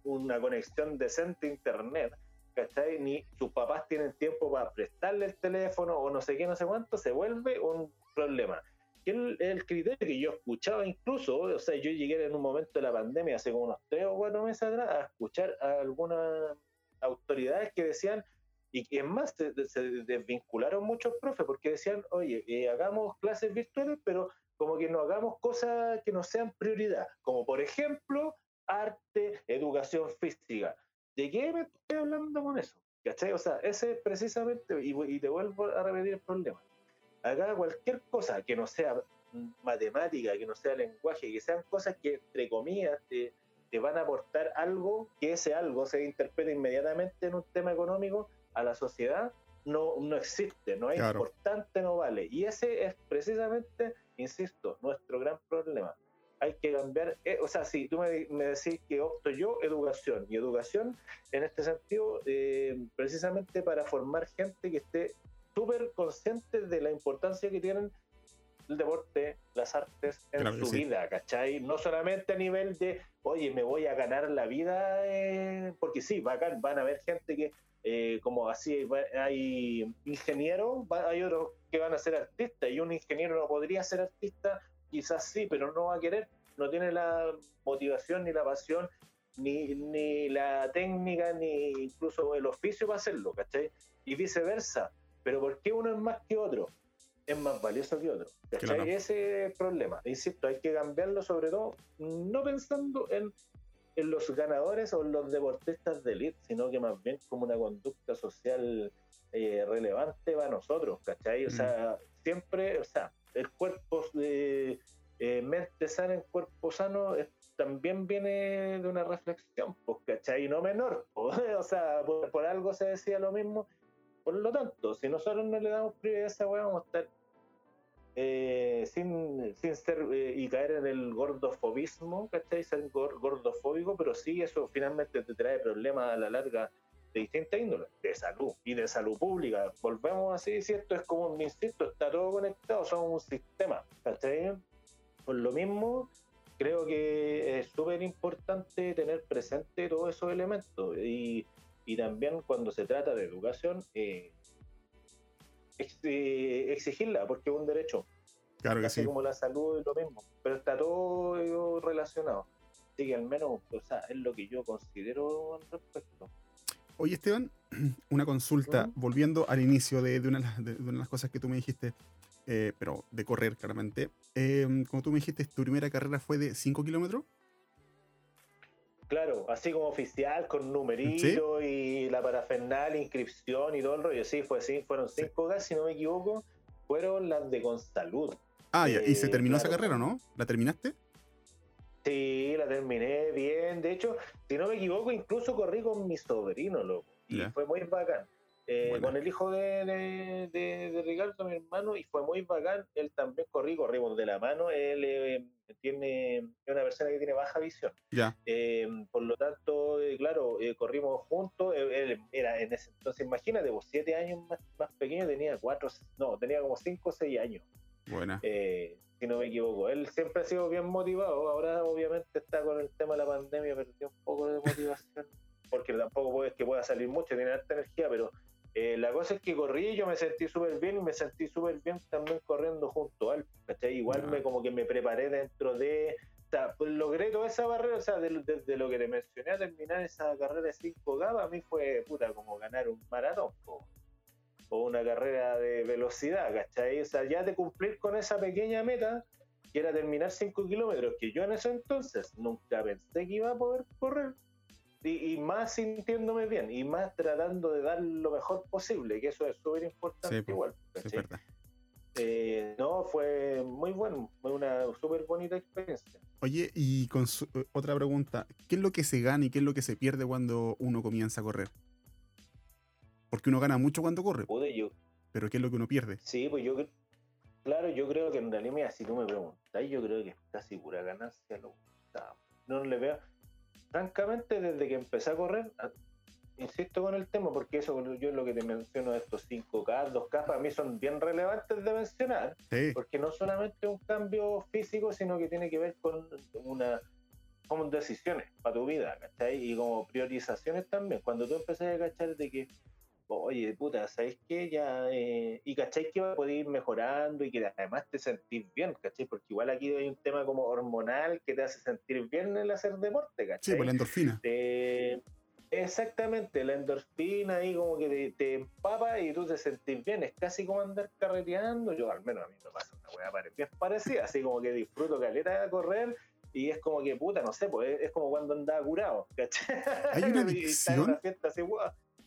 una conexión decente a internet, ¿cachai? Ni sus papás tienen tiempo para prestarle el teléfono o no sé qué, no sé cuánto, se vuelve un problema. El, el criterio que yo escuchaba incluso, o sea, yo llegué en un momento de la pandemia, hace como unos tres o cuatro meses atrás, a escuchar a algunas autoridades que decían, y es más, se, desvincularon muchos profes porque decían, oye, eh, hagamos clases virtuales, pero como que no hagamos cosas que no sean prioridad, como por ejemplo arte, educación física. ¿De qué me estoy hablando con eso? ¿Cachai? O sea, ese es precisamente, y, te vuelvo a repetir el problema. Acá cualquier cosa que no sea matemática, que no sea lenguaje, que sean cosas que, entre comillas, te, te van a aportar algo, que ese algo se interprete inmediatamente en un tema económico a la sociedad, no, no existe, no es importante, no vale. Y ese es precisamente insisto, nuestro gran problema. Hay que cambiar, eh, o sea, si tú me, decís que opto yo, educación, y educación en este sentido, eh, precisamente para formar gente que esté súper consciente de la importancia que tienen el deporte, las artes en su vida, ¿cachai? No solamente a nivel de, oye, me voy a ganar la vida, eh, porque sí, van, van a haber gente que eh, como así hay ingenieros, hay otros que van a ser artistas y un ingeniero no podría ser artista, quizás sí, pero no va a querer, no tiene la motivación ni la pasión ni, ni la técnica ni incluso el oficio para hacerlo, ¿cachai? Y viceversa, pero ¿por qué uno es más que otro? Es más valioso que otro, ¿cachai? Ese es el problema, insisto, hay que cambiarlo sobre todo no pensando en en los ganadores o los deportistas de elite, sino que más bien como una conducta social eh, relevante para nosotros, ¿cachai? O mm. sea, siempre, o sea, el cuerpo de eh, mente sana en cuerpo sano también viene de una reflexión, pues, ¿cachai? No menor, [laughs] o sea, por, algo se decía lo mismo. Por lo tanto, si nosotros no le damos prioridad a esa weá, vamos a estar eh, sin, sin ser eh, y caer en el gordofobismo, ¿cachai? Ser gordofóbico, pero sí eso finalmente te trae problemas a la larga de distinta índole, de salud y de salud pública. Volvemos así, ¿cierto? Es como, insisto, está todo conectado, son un sistema, ¿cachai? Por lo mismo, creo que es súper importante tener presente todos esos elementos y, y, también cuando se trata de educación, eh, exigirla, porque es un derecho. Claro que Así como la salud es lo mismo, pero está todo relacionado. Así que al menos, o sea, es lo que yo considero al respecto. Oye, Esteban, [clears throat] una consulta, volviendo al inicio de, una, de, las cosas que tú me dijiste. eh, pero de correr claramente. Em, como tú me dijiste, tu primera carrera fue de 5 kilómetros. Claro, así como oficial, con numerito y la parafernal, inscripción y todo el rollo. Sí, fue así, fueron cinco gas, si no me equivoco, fueron las de Consalud. Ah, ya, y se eh, terminó esa carrera, ¿no? ¿La terminaste? Sí, la terminé bien. De hecho, si no me equivoco, incluso corrí con mi sobrino, loco. Y fue muy bacán. Eh, con el hijo de, de, Ricardo, mi hermano, y fue muy bacán. Él también corrí, corrimos de la mano. Él eh, tiene es una persona que tiene baja visión. Ya. Eh, por lo tanto, claro, corrimos juntos. Él era en ese entonces, imagínate, vos siete años más, más pequeño, tenía cuatro, no, tenía como cinco o seis años. Buena. Si no me equivoco. Él siempre ha sido bien motivado. Ahora, obviamente, está con el tema de la pandemia, perdió un poco de motivación. [laughs] porque tampoco es que pueda salir mucho, tiene alta energía, pero eh, la cosa es que corrí yo me sentí súper bien y me sentí súper bien también corriendo junto a él. Igual me como que me preparé dentro de... O sea, pues logré toda esa barrera, o sea, desde de, lo que te mencioné a terminar esa carrera de 5 K, a mí fue puta como ganar un maratón o, una carrera de velocidad, ¿cachai? O sea, ya de cumplir con esa pequeña meta, que era terminar 5 kilómetros, que yo en ese entonces nunca pensé que iba a poder correr, y, más sintiéndome bien y más tratando de dar lo mejor posible, que eso es súper importante igual. Eh, no, fue muy bueno, fue una súper bonita experiencia. Oye, y con eh, otra pregunta, ¿qué es lo que se gana y qué es lo que se pierde cuando uno comienza a correr? Porque uno gana mucho cuando corre. yo. Pero ¿qué es lo que uno pierde? Sí, pues yo claro, yo creo que en realidad, si tú me preguntas, yo creo que es casi pura ganancia. Lo, no le veo francamente, desde que empecé a correr, insisto con el tema, porque eso yo es lo que te menciono de estos 5K, 2K, para mí son bien relevantes de mencionar, porque no solamente un cambio físico, sino que tiene que ver con una como decisiones para tu vida, ¿cachai? Y como priorizaciones también. Cuando tú empecé a cachar de que oye, puta, ¿sabes qué? Ya, eh, y cachai que va a poder ir mejorando y que además te sentís bien, ¿cachai? Porque igual aquí hay un tema como hormonal que te hace sentir bien el hacer deporte, ¿cachai? Sí, por la endorfina. Exactamente, la endorfina ahí como que te, empapa y tú te sentís bien, es casi como andar carreteando, yo al menos a mí me pasa una weá bien parecida, así como que disfruto caleta de correr y es como que puta, no sé, pues es, como cuando andaba curado, ¿cachai? Hay una [laughs] adicción. fiesta así,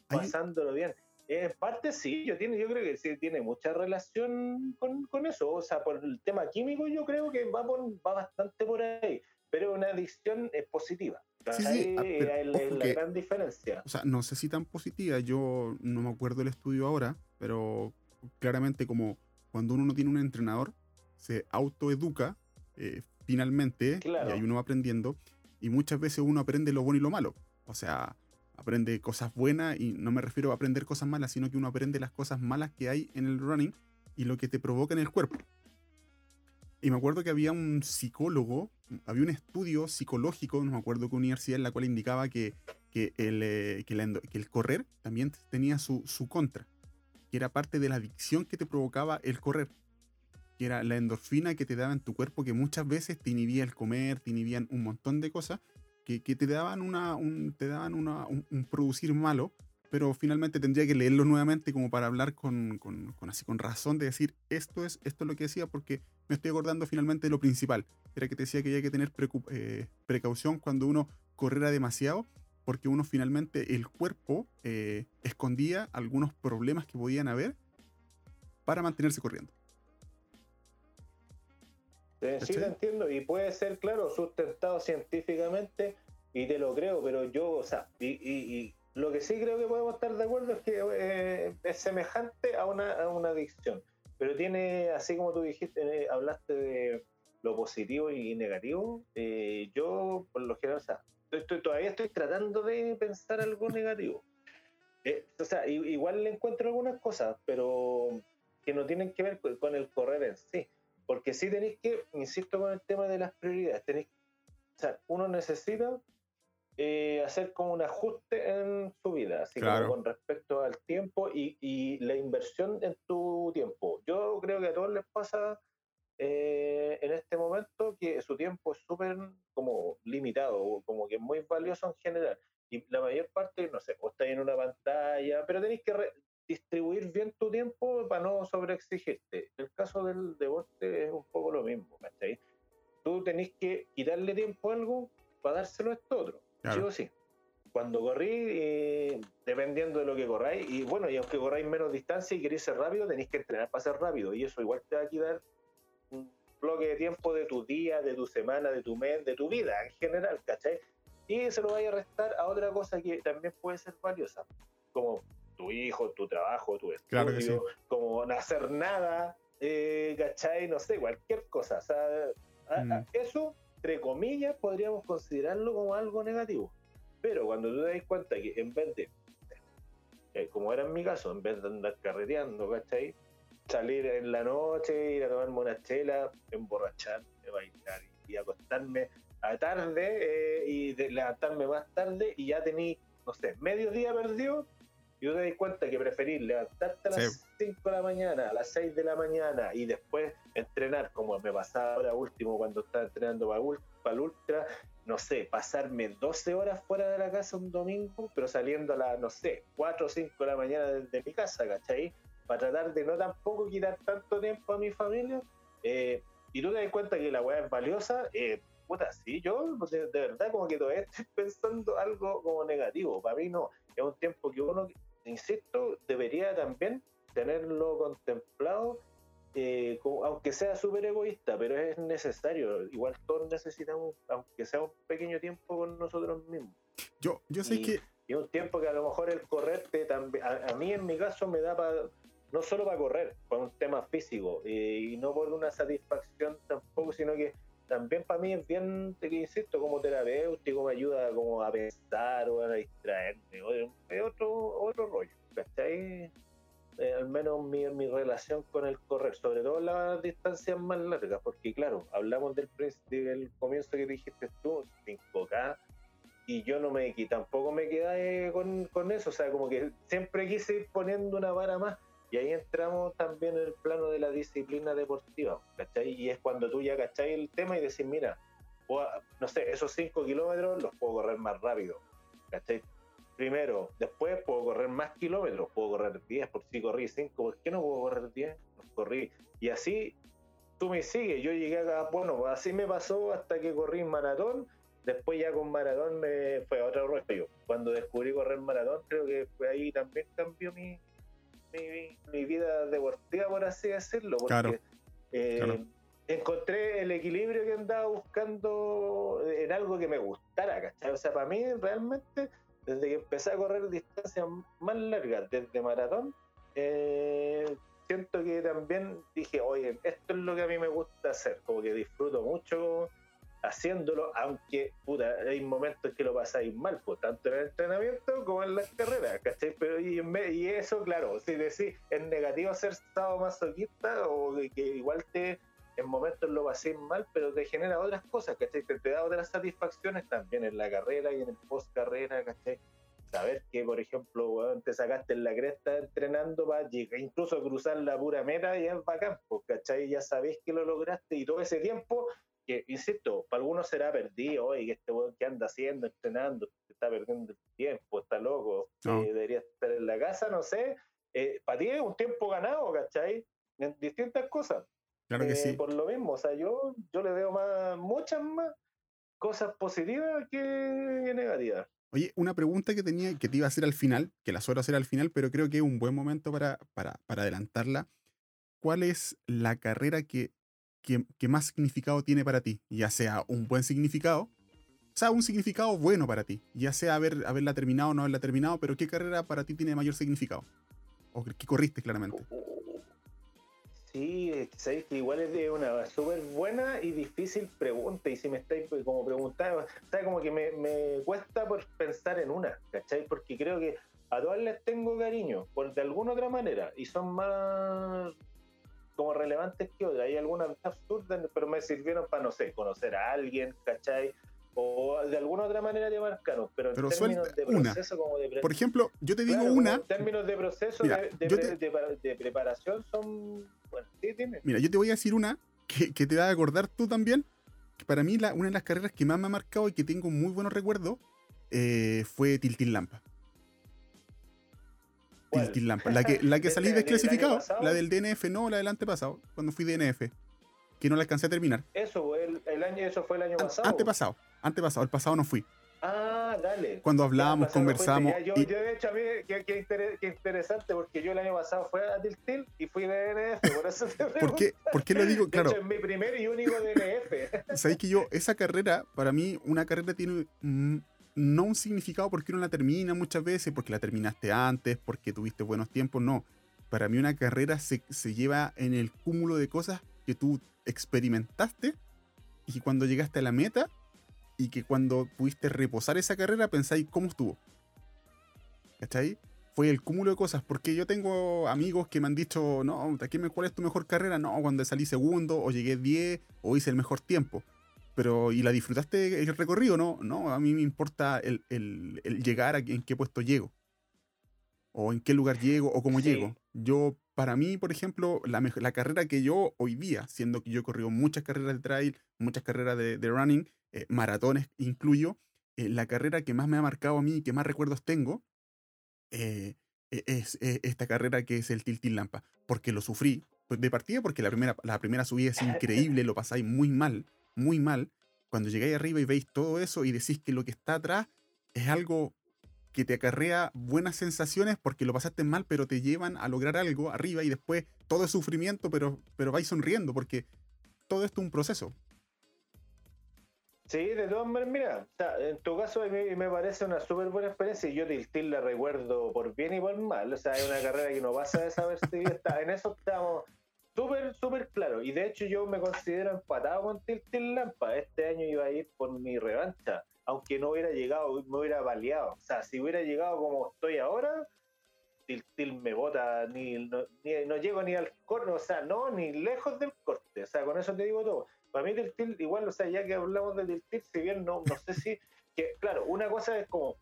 pasándolo bien. En parte sí, yo, tiene, yo creo que sí tiene mucha relación con, eso. O sea, por el tema químico yo creo que va, va bastante por ahí. Pero una adicción es positiva. Sí, sí, ah, es, la gran diferencia. O sea, no sé si tan positiva. Yo no me acuerdo el estudio ahora, pero claramente como cuando uno no tiene un entrenador, se autoeduca eh, finalmente y ahí uno va aprendiendo. Y muchas veces uno aprende lo bueno y lo malo. O sea, aprende cosas buenas y no me refiero a aprender cosas malas, sino que uno aprende las cosas malas que hay en el running y lo que te provoca en el cuerpo. Y me acuerdo que había un psicólogo, había un estudio psicológico, no me acuerdo qué universidad, en la cual indicaba que, que, el, eh, que, el, correr también tenía su, su contra, que era parte de la adicción que te provocaba el correr, que era la endorfina que te daba en tu cuerpo, que muchas veces te inhibía el comer, te inhibían un montón de cosas, que, te daban, una, un, te daban un, producir malo, pero finalmente tendría que leerlo nuevamente como para hablar con, con, así, con razón de decir esto es, esto es lo que decía porque me estoy acordando finalmente de lo principal. Era que te decía que había que tener eh, precaución cuando uno corriera demasiado porque uno finalmente el cuerpo eh, escondía algunos problemas que podían haber para mantenerse corriendo. Sí, te entiendo. Y puede ser, claro, sustentado científicamente y te lo creo, pero yo, o sea, y, lo que sí creo que podemos estar de acuerdo es que eh, es semejante a una, a una adicción. Pero tiene, así como tú dijiste, eh, hablaste de lo positivo y negativo. Eh, yo, por lo general, o sea, estoy, todavía estoy tratando de pensar algo negativo. o sea, igual le encuentro algunas cosas, pero que no tienen que ver con el correr en sí. Porque sí tenéis que, insisto con el tema de las prioridades, tenéis, o sea, uno necesita eh, hacer como un ajuste en su vida, así como con respecto al tiempo y, y, la inversión en tu tiempo. Yo creo que a todos les pasa eh, en este momento que su tiempo es súper como limitado, como que es muy valioso en general. Y la mayor parte, no sé, o estáis en una pantalla, pero tenéis que distribuir bien tu tiempo para no sobreexigirte. El caso del deporte es un poco lo mismo, ¿cachai? Tú tenés que quitarle tiempo a algo para dárselo a esto otro, sí o sí. Cuando corrí, eh, dependiendo de lo que corráis, y bueno, y aunque corráis menos distancia y queréis ser rápido, tenéis que entrenar para ser rápido, y eso igual te va a quitar un bloque de tiempo de tu día, de tu semana, de tu mes, de tu vida en general, ¿cachai? Y se lo vaya a restar a otra cosa que también puede ser valiosa, como tu hijo, tu trabajo, tu estudio, como no hacer nada, eh, ¿cachai? No sé, cualquier cosa. O sea, mm. eso, entre comillas, podríamos considerarlo como algo negativo. Pero cuando tú te das cuenta que en vez de, eh, como era en mi caso, en vez de andar carreteando, ¿cachai? Salir en la noche, ir a tomarme una chela, emborracharme, bailar y acostarme a tarde eh, y levantarme más tarde y ya tení, no sé, medio día perdido y tú te das cuenta que preferís levantarte a las 5 de la mañana, a las 6 de la mañana y después entrenar, como me pasaba ahora último cuando estaba entrenando para, el Ultra, no sé, pasarme 12 horas fuera de la casa un domingo, pero saliendo a las, no sé, 4 o 5 de la mañana desde mi casa, ¿cachai? Para tratar de no tampoco quitar tanto tiempo a mi familia. Eh, y tú te das cuenta que la weá es valiosa, eh, puta, sí, yo de, verdad como que todavía estoy [laughs] pensando algo como negativo. Para mí no, es un tiempo que uno, insisto, debería también tenerlo contemplado, eh, aunque sea súper egoísta, pero es necesario. Igual todos necesitamos, aunque sea un pequeño tiempo con nosotros mismos. Yo, yo sé que... Y un tiempo que a lo mejor el correrte también, a, mí en mi caso me da para no solo para correr, para un tema físico, eh, y no por una satisfacción tampoco, sino que también para mí es bien, te insisto, como terapéutico, me ayuda como a pensar o a distraerme, es otro, otro rollo, ¿cachai? Eh, al menos mi, mi relación con el correr, sobre todo las distancias más largas, porque claro, hablamos del, del comienzo que dijiste tú, 5K, y yo no me tampoco me quedé con, con eso, o sea, como que siempre quise ir poniendo una vara más, y ahí entramos también en el plano de la disciplina deportiva, ¿cachai? Y es cuando tú ya cachai el tema y decís, mira, no sé, esos 5 kilómetros los puedo correr más rápido, ¿cachai? Primero, después puedo correr más kilómetros, puedo correr 10, por si corrí 5, ¿por qué no puedo correr 10? corrí. Y así tú me sigues, yo llegué acá, bueno, así me pasó hasta que corrí maratón, después ya con maratón me fue a otro rollo. Cuando descubrí correr maratón, creo que fue ahí también cambió mi, mi, vida deportiva, por así decirlo, porque eh, encontré el equilibrio que andaba buscando en algo que me gustara, ¿cachai? O sea, para mí realmente, desde que empecé a correr distancias más largas, desde maratón, eh, siento que también dije, oye, esto es lo que a mí me gusta hacer, como que disfruto mucho haciéndolo, aunque puta, hay momentos que lo pasáis mal, pues, tanto en el entrenamiento como en las carreras, ¿cachai? Pero y, y eso, claro, si decís, es negativo ser estado masoquista o que igual te en momentos lo pasáis mal, pero te genera otras cosas, ¿cachai? Te, te da otras satisfacciones también en la carrera y en el post carrera, ¿cachai? Saber que, por ejemplo, te sacaste en la cresta entrenando para incluso cruzar la pura meta y es bacán, pues, ¿cachai? Ya sabéis que lo lograste y todo ese tiempo que, insisto, para algunos será perdido, oye, que este weón que anda haciendo, entrenando, está perdiendo el tiempo, está loco, eh, debería estar en la casa, no sé. Eh, para ti es un tiempo ganado, ¿cachai? En distintas cosas. Claro que eh, sí. Por lo mismo, o sea, yo, yo le veo más, muchas más cosas positivas que negativas. Oye, una pregunta que tenía, que te iba a hacer al final, que la suelo hacer al final, pero creo que es un buen momento para, para, para adelantarla. ¿Cuál es la carrera que que, más significado tiene para ti, ya sea un buen significado, o sea, un significado bueno para ti, ya sea haber, haberla terminado o no haberla terminado, pero ¿qué carrera para ti tiene mayor significado? ¿O qué corriste claramente? Sí, sabéis que igual es una súper buena y difícil pregunta. Y si me estáis pues, como preguntando, o como que me, me, cuesta por pensar en una, ¿cachai? Porque creo que a todas les tengo cariño, por de alguna otra manera, y son más como relevantes que otras. Hay algunas absurdas, pero me sirvieron para, no sé, conocer a alguien, ¿cachai? O de alguna otra manera de marcarnos, pero, en términos de proceso como de... Por ejemplo, yo te digo una... En términos de proceso de, preparación son... Bueno, sí, dime. Mira, yo te voy a decir una que, que te va a acordar tú también. Que para mí la, una de las carreras que más me ha marcado y que tengo muy buenos recuerdos eh, fue Tiltil Lampa. Tiltil. La [laughs] que, la que salí desclasificado, la del DNF, no la del antepasado, cuando fui DNF. Que no la alcancé a terminar. Eso, el, el año, eso fue el año pasado. Antepasado, antepasado, el pasado no fui. Ah, dale. Cuando hablábamos, conversamos. yo, yo, de hecho, a mí, qué, interesante, porque yo el año pasado fui a Tiltil y fui DNF, por eso te [laughs] ¿Por qué, ¿Por qué lo digo? Claro. De hecho, es mi primer y único DNF. [laughs] Sabéis que yo, esa carrera, para mí, una carrera tiene no un significado porque uno la termina muchas veces, porque la terminaste antes, porque tuviste buenos tiempos, no. Para mí una carrera se, se lleva en el cúmulo de cosas que tú experimentaste y cuando llegaste a la meta y que cuando pudiste reposar esa carrera pensáis cómo estuvo. ¿Cachai? Fue el cúmulo de cosas, porque yo tengo amigos que me han dicho, no, ¿cuál es tu mejor carrera? No, cuando salí segundo, o llegué 10, o hice el mejor tiempo. Pero, ¿y la disfrutaste el recorrido? No, no, a mí me importa el, llegar a en qué puesto llego. O en qué lugar llego, o cómo llego. Yo, para mí, por ejemplo, la, la, carrera que yo hoy día, siendo que yo he corrido muchas carreras de trail, muchas carreras de, running, eh, maratones incluyo, eh, la carrera que más me ha marcado a mí y que más recuerdos tengo eh, e, es, esta carrera que es el Tiltil Lampa. Porque lo sufrí pues, de partida, porque la primera, la primera subida es [laughs] increíble, lo pasáis muy mal muy mal, cuando llegáis arriba y veis todo eso y decís que lo que está atrás es algo que te acarrea buenas sensaciones porque lo pasaste mal, pero te llevan a lograr algo arriba y después todo es sufrimiento, pero, pero vais sonriendo porque todo esto es un proceso. Sí, de todas maneras, mira, en tu caso me, me parece una súper buena experiencia y yo Tiltil la recuerdo por bien y por mal, o sea, es una carrera que no pasa desapercibida, en eso estamos súper, súper claro. Y de hecho yo me considero empatado con Tiltil Lampa. Este año iba a ir por mi revancha, aunque no hubiera llegado, me hubiera baleado. O sea, si hubiera llegado como estoy ahora, Tiltil me bota, ni no, llego ni al corte, o sea, no, ni lejos del corte. O sea, con eso te digo todo. Para mí Tiltil, igual, o sea, ya que hablamos de Tiltil, si bien no, no sé si, que claro, una cosa es como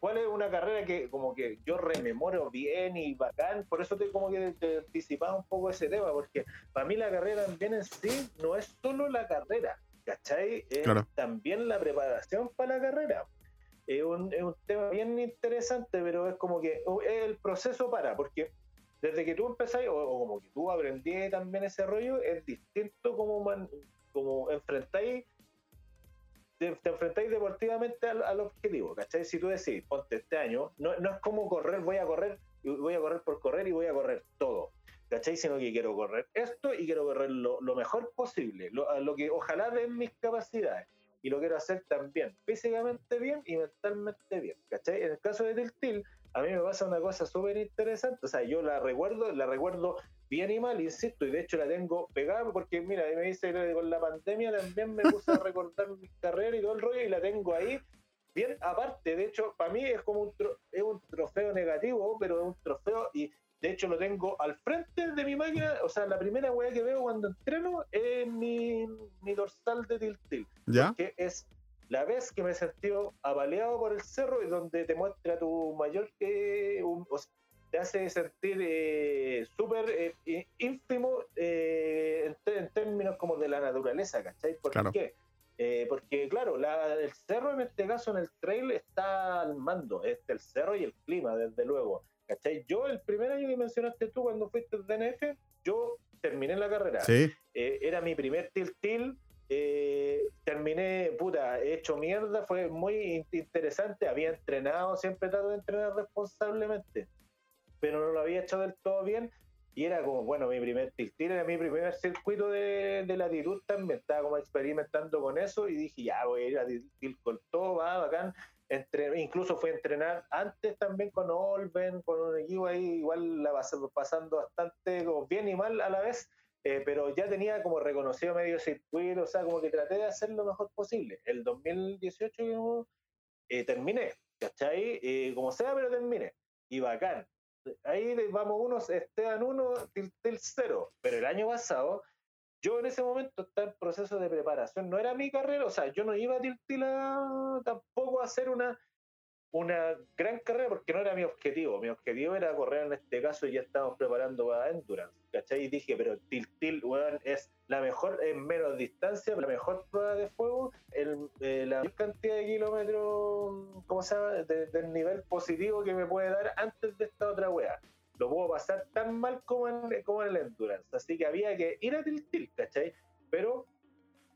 ¿Cuál es una carrera que como que yo rememoro bien y bacán? Por eso te como que te anticipaba un poco ese tema, porque para mí la carrera también en sí no es solo la carrera, ¿cachai? Es también la preparación para la carrera. Es un, es un, tema bien interesante, pero es como que es el proceso para, porque desde que tú empezás, o, como que tú aprendí también ese rollo, es distinto como, man, como enfrentáis te, enfrentáis deportivamente al, objetivo, ¿cachai? Si tú decís, ponte este año, no, no, es como correr, voy a correr, voy a correr por correr y voy a correr todo, ¿cachai? Sino que quiero correr esto y quiero correr lo, mejor posible, lo, lo que ojalá den mis capacidades. Y lo quiero hacer también, físicamente bien y mentalmente bien, ¿cachai? En el caso de Tiltil, a mí me pasa una cosa súper interesante, o sea, yo la recuerdo, la recuerdo bien mal, insisto, y de hecho la tengo pegada porque, mira, me dice con la pandemia también me puse a recordar [laughs] mi carrera y todo el rollo y la tengo ahí bien aparte. De hecho, para mí es como un, es un trofeo negativo, pero es un trofeo y de hecho lo tengo al frente de mi máquina. O sea, la primera weá que veo cuando entreno es mi, dorsal de Tiltil. ¿Ya? Que es la vez que me sentí apaleado por el cerro y donde te muestra tu mayor que te hace sentir eh, súper eh, ínfimo eh, en, términos como de la naturaleza, ¿cachai? ¿Por qué? porque, claro, el cerro en este caso, en el trail, está al mando, es el cerro y el clima, desde luego, ¿cachai? Yo, el primer año que mencionaste tú cuando fuiste al DNF, yo terminé la carrera. Sí. era mi primer til-til, terminé, puta, hecho mierda, fue muy interesante, había entrenado, siempre trato de entrenar responsablemente pero no lo había hecho del todo bien. Y era como, bueno, mi primer tiltil, era mi primer circuito de, de latitud también. Estaba como experimentando con eso y dije, ya voy a ir a tiltil con todo, va, bacán. Entre, incluso fue a entrenar antes también con Olven, con un equipo ahí, igual la pasando bastante bien y mal a la vez, eh, pero ya tenía como reconocido medio circuito, o sea, como que traté de hacer lo mejor posible. El 2018 eh, terminé, ¿cachai? Eh, como sea, pero terminé. Y bacán ahí vamos unos, Esteban uno, Tiltel cero. Pero el año pasado, yo en ese momento estaba en proceso de preparación. No era mi carrera, o sea, yo no iba a Tiltil tampoco a hacer una. Una gran carrera porque no era mi objetivo. Mi objetivo era correr en este caso y ya estábamos preparando para Endurance. ¿Cachai? Y dije, pero Tiltil, weón, es la mejor en menos distancia, la mejor prueba de fuego, el, eh, la cantidad de kilómetros, ¿cómo se llama? del nivel positivo que me puede dar antes de esta otra weá. Lo puedo pasar tan mal como en, como en el Endurance. Así que había que ir a Tiltil, ¿cachai? Pero,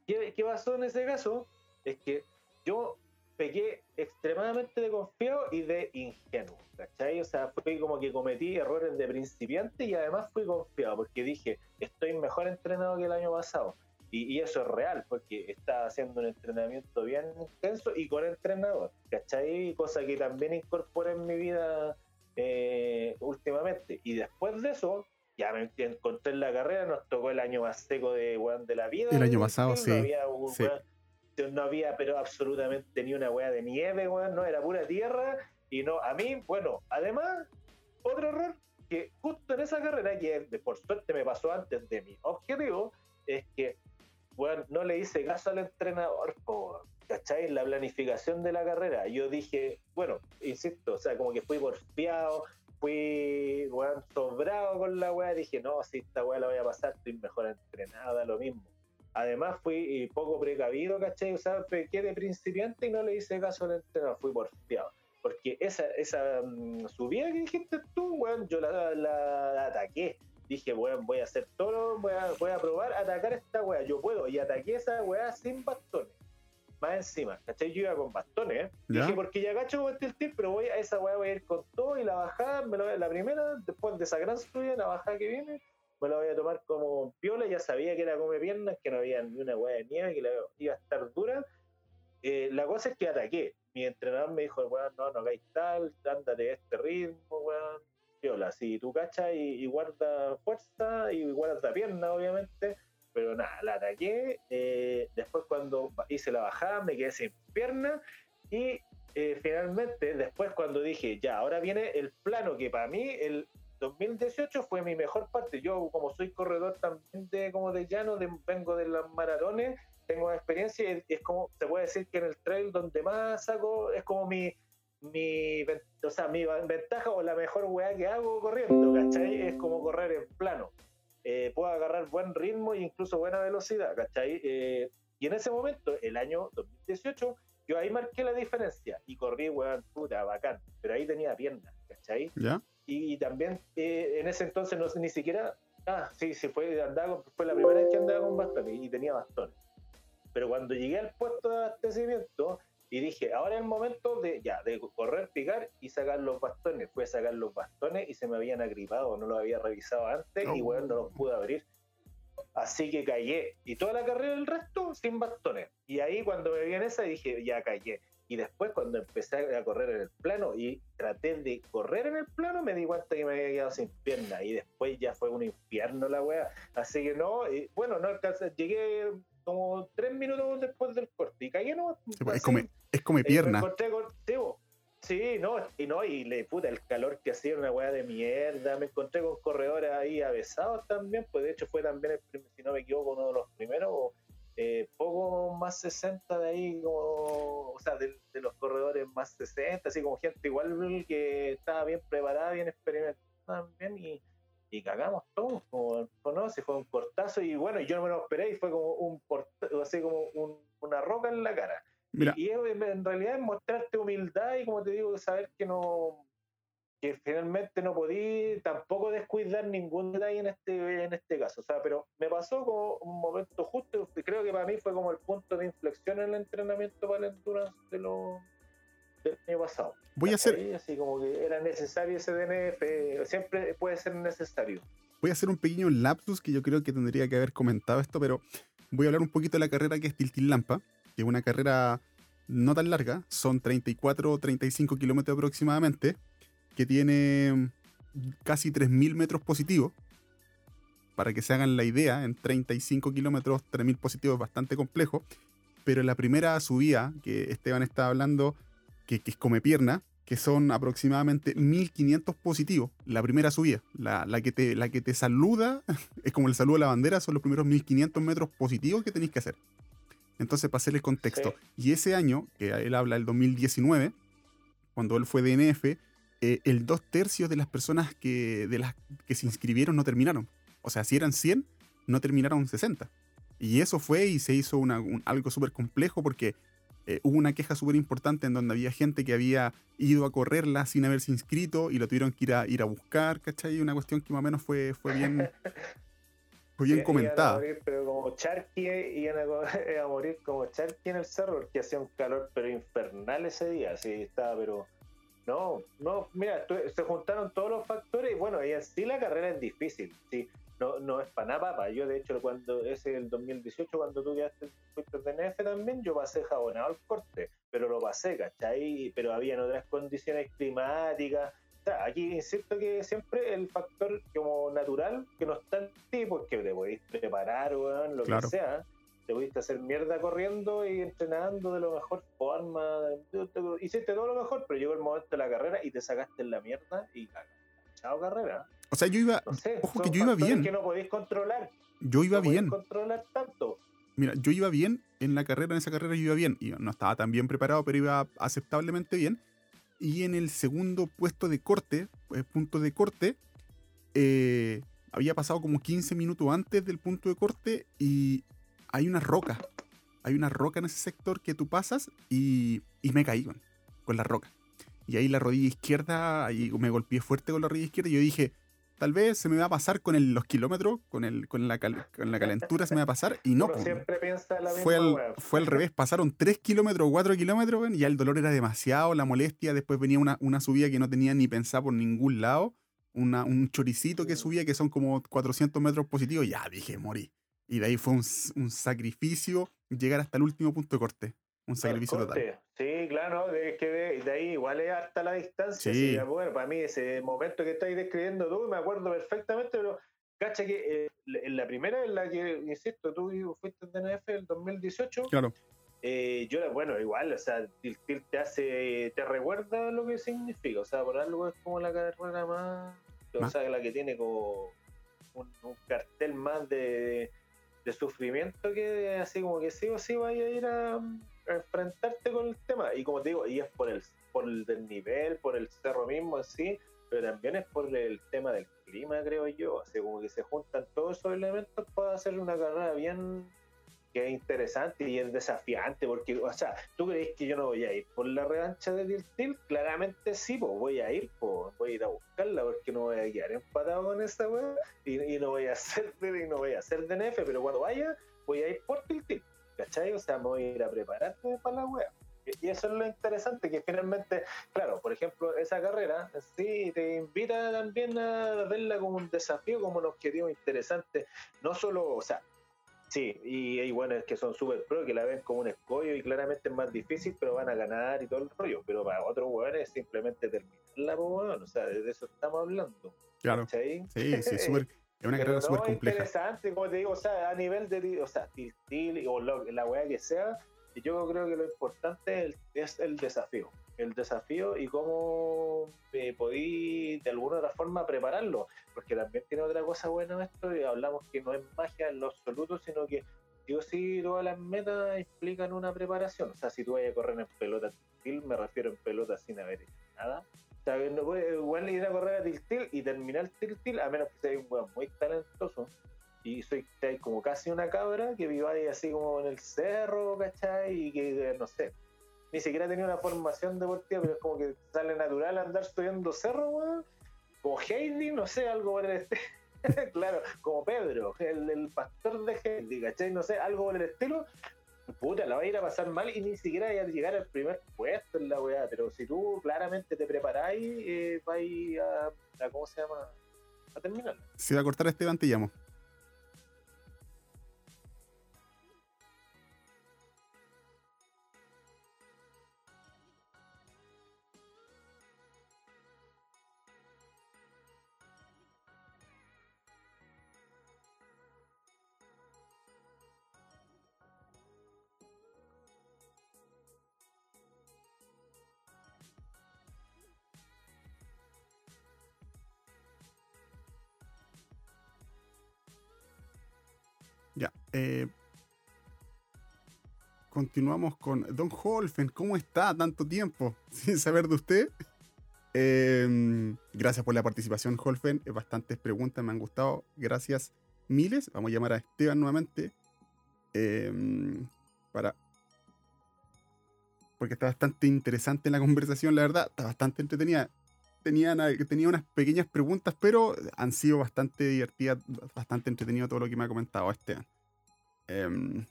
¿qué, ¿qué pasó en ese caso? Es que yo pequé extremadamente de confiado y de ingenuo, ¿cachai? O sea, fui como que cometí errores de principiante y además fui confiado porque dije, estoy mejor entrenado que el año pasado. Y, eso es real, porque estaba haciendo un entrenamiento bien intenso y con entrenador, ¿cachai? Cosa que también incorporé en mi vida eh, últimamente. Y después de eso, ya me encontré en la carrera, nos tocó el año más seco de, de la vida. El año pasado, sí. sí no había pero absolutamente ni una weá de nieve, weón, no, era pura tierra. Y no, a mí, bueno, además, otro error que justo en esa carrera, que por suerte me pasó antes de mi objetivo, es que, bueno, no le hice caso al entrenador, por, ¿cachai? La planificación de la carrera. Yo dije, bueno, insisto, o sea, como que fui porfiado, fui, weón, sobrado con la weá, dije, no, si esta weá la voy a pasar, estoy mejor entrenada, lo mismo. Además fui poco precavido, ¿cachai? O sea, pequé de principiante y no le hice caso al entrenador, fui porfiado. Porque esa, esa mm, subida que dijiste tú, weón, yo la, ataqué. Dije, weón, voy a hacer todo, voy a, voy a probar atacar esta weá, yo puedo. Y ataqué esa weá sin bastones. Más encima, ¿cachai? Yo iba con bastones, ¿eh? Dije, porque ya cacho el tip, pero voy a esa weá voy a ir con todo y la bajada, me lo, la primera, después de esa gran subida, la bajada que viene, me lo voy a tomar como piola, ya sabía que era come piernas, que no había ni una hueá de nieve, que la iba a estar dura. Eh, la cosa es que ataqué. Mi entrenador me dijo, weón, no, no hagáis tal, ándate este ritmo, weón, piola. Si tú cachas y, guarda fuerza y guarda pierna, obviamente, pero nada, la ataqué. Eh, después cuando hice la bajada me quedé sin pierna y eh, finalmente, después cuando dije, ya, ahora viene el plano que para mí el 2018 fue mi mejor parte. Yo, como soy corredor también de, como de llano, vengo de las maratones, tengo experiencia y es como, se puede decir que en el trail donde más saco es como mi, mi, o sea, mi ventaja o la mejor weá que hago corriendo, ¿cachai? Es como correr en plano. Eh, puedo agarrar buen ritmo e incluso buena velocidad, ¿cachai? Eh, y en ese momento, el año 2018, yo ahí marqué la diferencia y corrí, weón, puta, bacán, pero ahí tenía piernas, ¿cachai? ¿Ya? Y también eh, en ese entonces no sé ni siquiera, ah, sí, sí, fue, andaba, fue la primera vez que andaba con bastones y tenía bastones. Pero cuando llegué al puesto de abastecimiento y dije, ahora es el momento de ya, de correr, picar y sacar los bastones. Fui a sacar los bastones y se me habían agripado, no los había revisado antes y bueno, no los pude abrir. Así que callé. Y toda la carrera del resto sin bastones. Y ahí cuando me vi en esa dije, ya callé. Y después cuando empecé a correr en el plano y traté de correr en el plano, me di cuenta que me había quedado sin pierna. Y después ya fue un infierno la wea. Así que no, y bueno, no alcancé, llegué como tres minutos después del corte y caí no. es, como, es como eh, pierna. sí, no, y no, y le puta el calor que hacía una weá de mierda. Me encontré con corredores ahí avesados también, pues de hecho fue también, el, si no me equivoco, uno de los primeros eh, poco más 60 de ahí, como, o sea, de, los corredores más 60, así como gente igual que estaba bien preparada, bien experimentada también, y, y cagamos todos, como, no, se fue un cortazo, y bueno, yo no me lo esperé, y fue como un así como una roca en la cara. Y, y, en realidad es mostrarte humildad y como te digo, saber que no, que finalmente no podí tampoco descuidar ningún detalle en este, en este caso. O sea, pero me pasó como un momento justo, creo que para mí fue como el punto de inflexión en el entrenamiento para el endurance de lo, del año pasado. Voy a hacer... Así como que era necesario ese DNF, siempre puede ser necesario. Voy a hacer un pequeño lapsus que yo creo que tendría que haber comentado esto, pero voy a hablar un poquito de la carrera que es Tiltil Lampa, que es una carrera no tan larga, son 34 o 35 kilómetros aproximadamente, que tiene casi 3.000 metros positivos. Para que se hagan la idea, en 35 kilómetros 3.000 positivos es bastante complejo. Pero la primera subida que Esteban está hablando, que, es come pierna, que son aproximadamente 1500 positivos, la primera subida, la, que te, la que te saluda, [laughs] es como el saludo a la bandera, son los primeros 1500 metros positivos que tenéis que hacer. Entonces, para hacer el contexto, y ese año, que él habla, el 2019, cuando él fue DNF, eh, el dos tercios de las personas que, de las que se inscribieron no terminaron. O sea, si eran 100, no terminaron 60. Y eso fue y se hizo algo súper complejo porque eh, hubo una queja súper importante en donde había gente que había ido a correrla sin haberse inscrito y lo tuvieron que ir a, ir a buscar, ¿cachai? Una cuestión que más o menos fue, fue bien, [laughs] fue bien comentada. pero como Charqui [laughs] iban a, morir como Charqui en el cerro porque hacía un calor pero infernal ese día, sí, estaba, pero no, no, mira, se juntaron todos los factores y bueno, y así la carrera es difícil, sí no, no es para nada papa. Yo, de hecho, cuando ese el 2018, cuando tú ya fuiste DNF también, yo pasé jabonado al corte, pero lo pasé, ¿cachai? Pero habían otras condiciones climáticas. O sea, aquí insisto que siempre el factor como natural que no está en ti, porque te podéis preparar, o lo que sea, te pudiste hacer mierda corriendo y entrenando de la mejor forma. Hiciste todo lo mejor, pero llegó el momento de la carrera y te sacaste en la mierda y chao carrera. O sea, yo iba. ojo que yo iba bien. que no podéis controlar. Yo iba no bien. controlar tanto. Mira, yo iba bien en la carrera, en esa carrera yo iba bien. Y no estaba tan bien preparado, pero iba aceptablemente bien. Y en el segundo puesto de corte, pues, punto de corte, eh, había pasado como 15 minutos antes del punto de corte y hay una roca. Hay una roca en ese sector que tú pasas y, y me caí con la roca. Y ahí la rodilla izquierda, ahí me golpeé fuerte con la rodilla izquierda y yo dije, tal vez se me va a pasar con los kilómetros, con, el, con, la con la calentura se me va a pasar y no. siempre piensa la fue, al, fue al revés, pasaron 3 kilómetros, 4 kilómetros y ya el dolor era demasiado, la molestia, después venía una, una subida que no tenía ni pensado por ningún lado, una, un choricito que subía que son como 400 metros positivos, ya dije, morí. Y de ahí fue un, un sacrificio llegar hasta el último punto de corte. Un sacrificio total. Sí, claro, de, que de, ahí igual es hasta la distancia. Sí. bueno, para mí ese momento que estáis describiendo tú, me acuerdo perfectamente, pero cacha que eh, en la primera en la que, insisto, tú fuiste en DNF el 2018. Claro. Eh, yo, bueno, igual, o sea, te hace, te recuerda lo que significa, o sea, por algo es como la carrera más, o sea, la que tiene como un, cartel más de, de, sufrimiento que así como que sí o sí vaya a ir a, enfrentarte con el tema. Y como te digo, y es por el, por el del nivel, por el cerro mismo así, pero también es por el tema del clima, creo yo. Así como que se juntan todos esos elementos para hacer una carrera bien que es interesante y es desafiante, porque, o sea, ¿tú crees que yo no voy a ir por la revancha de Tiltil? Claramente sí, pues voy a ir, pues voy a ir a buscarla, porque no voy a quedar empatado con esta weá y, no voy a [laughs] hacer y no voy a hacer DNF, pero cuando vaya, voy a ir por Tiltil. ¿cachai? O sea, me voy a ir a prepararte para la wea. Y eso es lo interesante, que finalmente, claro, por ejemplo, esa carrera sí te invita también a verla como un desafío, como un objetivo interesante. No solo, o sea, sí, y hay buenos que son súper pro, que la ven como un escollo y claramente es más difícil, pero van a ganar y todo el rollo. Pero para otros weones es simplemente terminarla, pues, o sea, de eso estamos hablando. Claro. Sí, sí, [laughs] súper. Es una carrera súper compleja. interesante, como te digo, o sea, a nivel de, o sea, til, o la weá que sea, yo creo que lo importante es el, desafío. El desafío y cómo eh, podí de alguna otra forma prepararlo. Porque también tiene otra cosa buena esto, y hablamos que no es magia en lo absoluto, sino que yo sí todas las metas explican una preparación. O sea, si tú vayas a correr en pelota me refiero en pelota sin haber hecho nada sea, no puede igual ir a correr a Tiltil y terminar Tiltil, a menos que sea un weón muy talentoso. Y soy como casi una cabra que ahí así como en el cerro, ¿cachai? Y que, no sé, ni siquiera tenía una formación deportiva, pero es como que sale natural andar estudiando cerro, weón. Como Heidi, no sé, algo por el estilo. [laughs] claro, como Pedro, el, pastor de Heidi, ¿cachai? No sé, algo por el estilo puta, la va a ir a pasar mal y ni siquiera a llegar al primer puesto en la weá. Pero si tú claramente te preparáis, eh, vas a, ¿cómo se llama? A terminar. Si va a cortar este te llamo. Continuamos con Don Holfen. ¿Cómo está? Tanto tiempo [laughs] sin saber de usted. Em, gracias por la participación, Holfen. Bastantes preguntas me han gustado. Gracias miles. Vamos a llamar a Esteban nuevamente. Em, para. Porque está bastante interesante la conversación, la verdad. Está bastante entretenida. Tenía, tenía unas pequeñas preguntas, pero han sido bastante divertidas, bastante entretenido todo lo que me ha comentado Esteban. Em,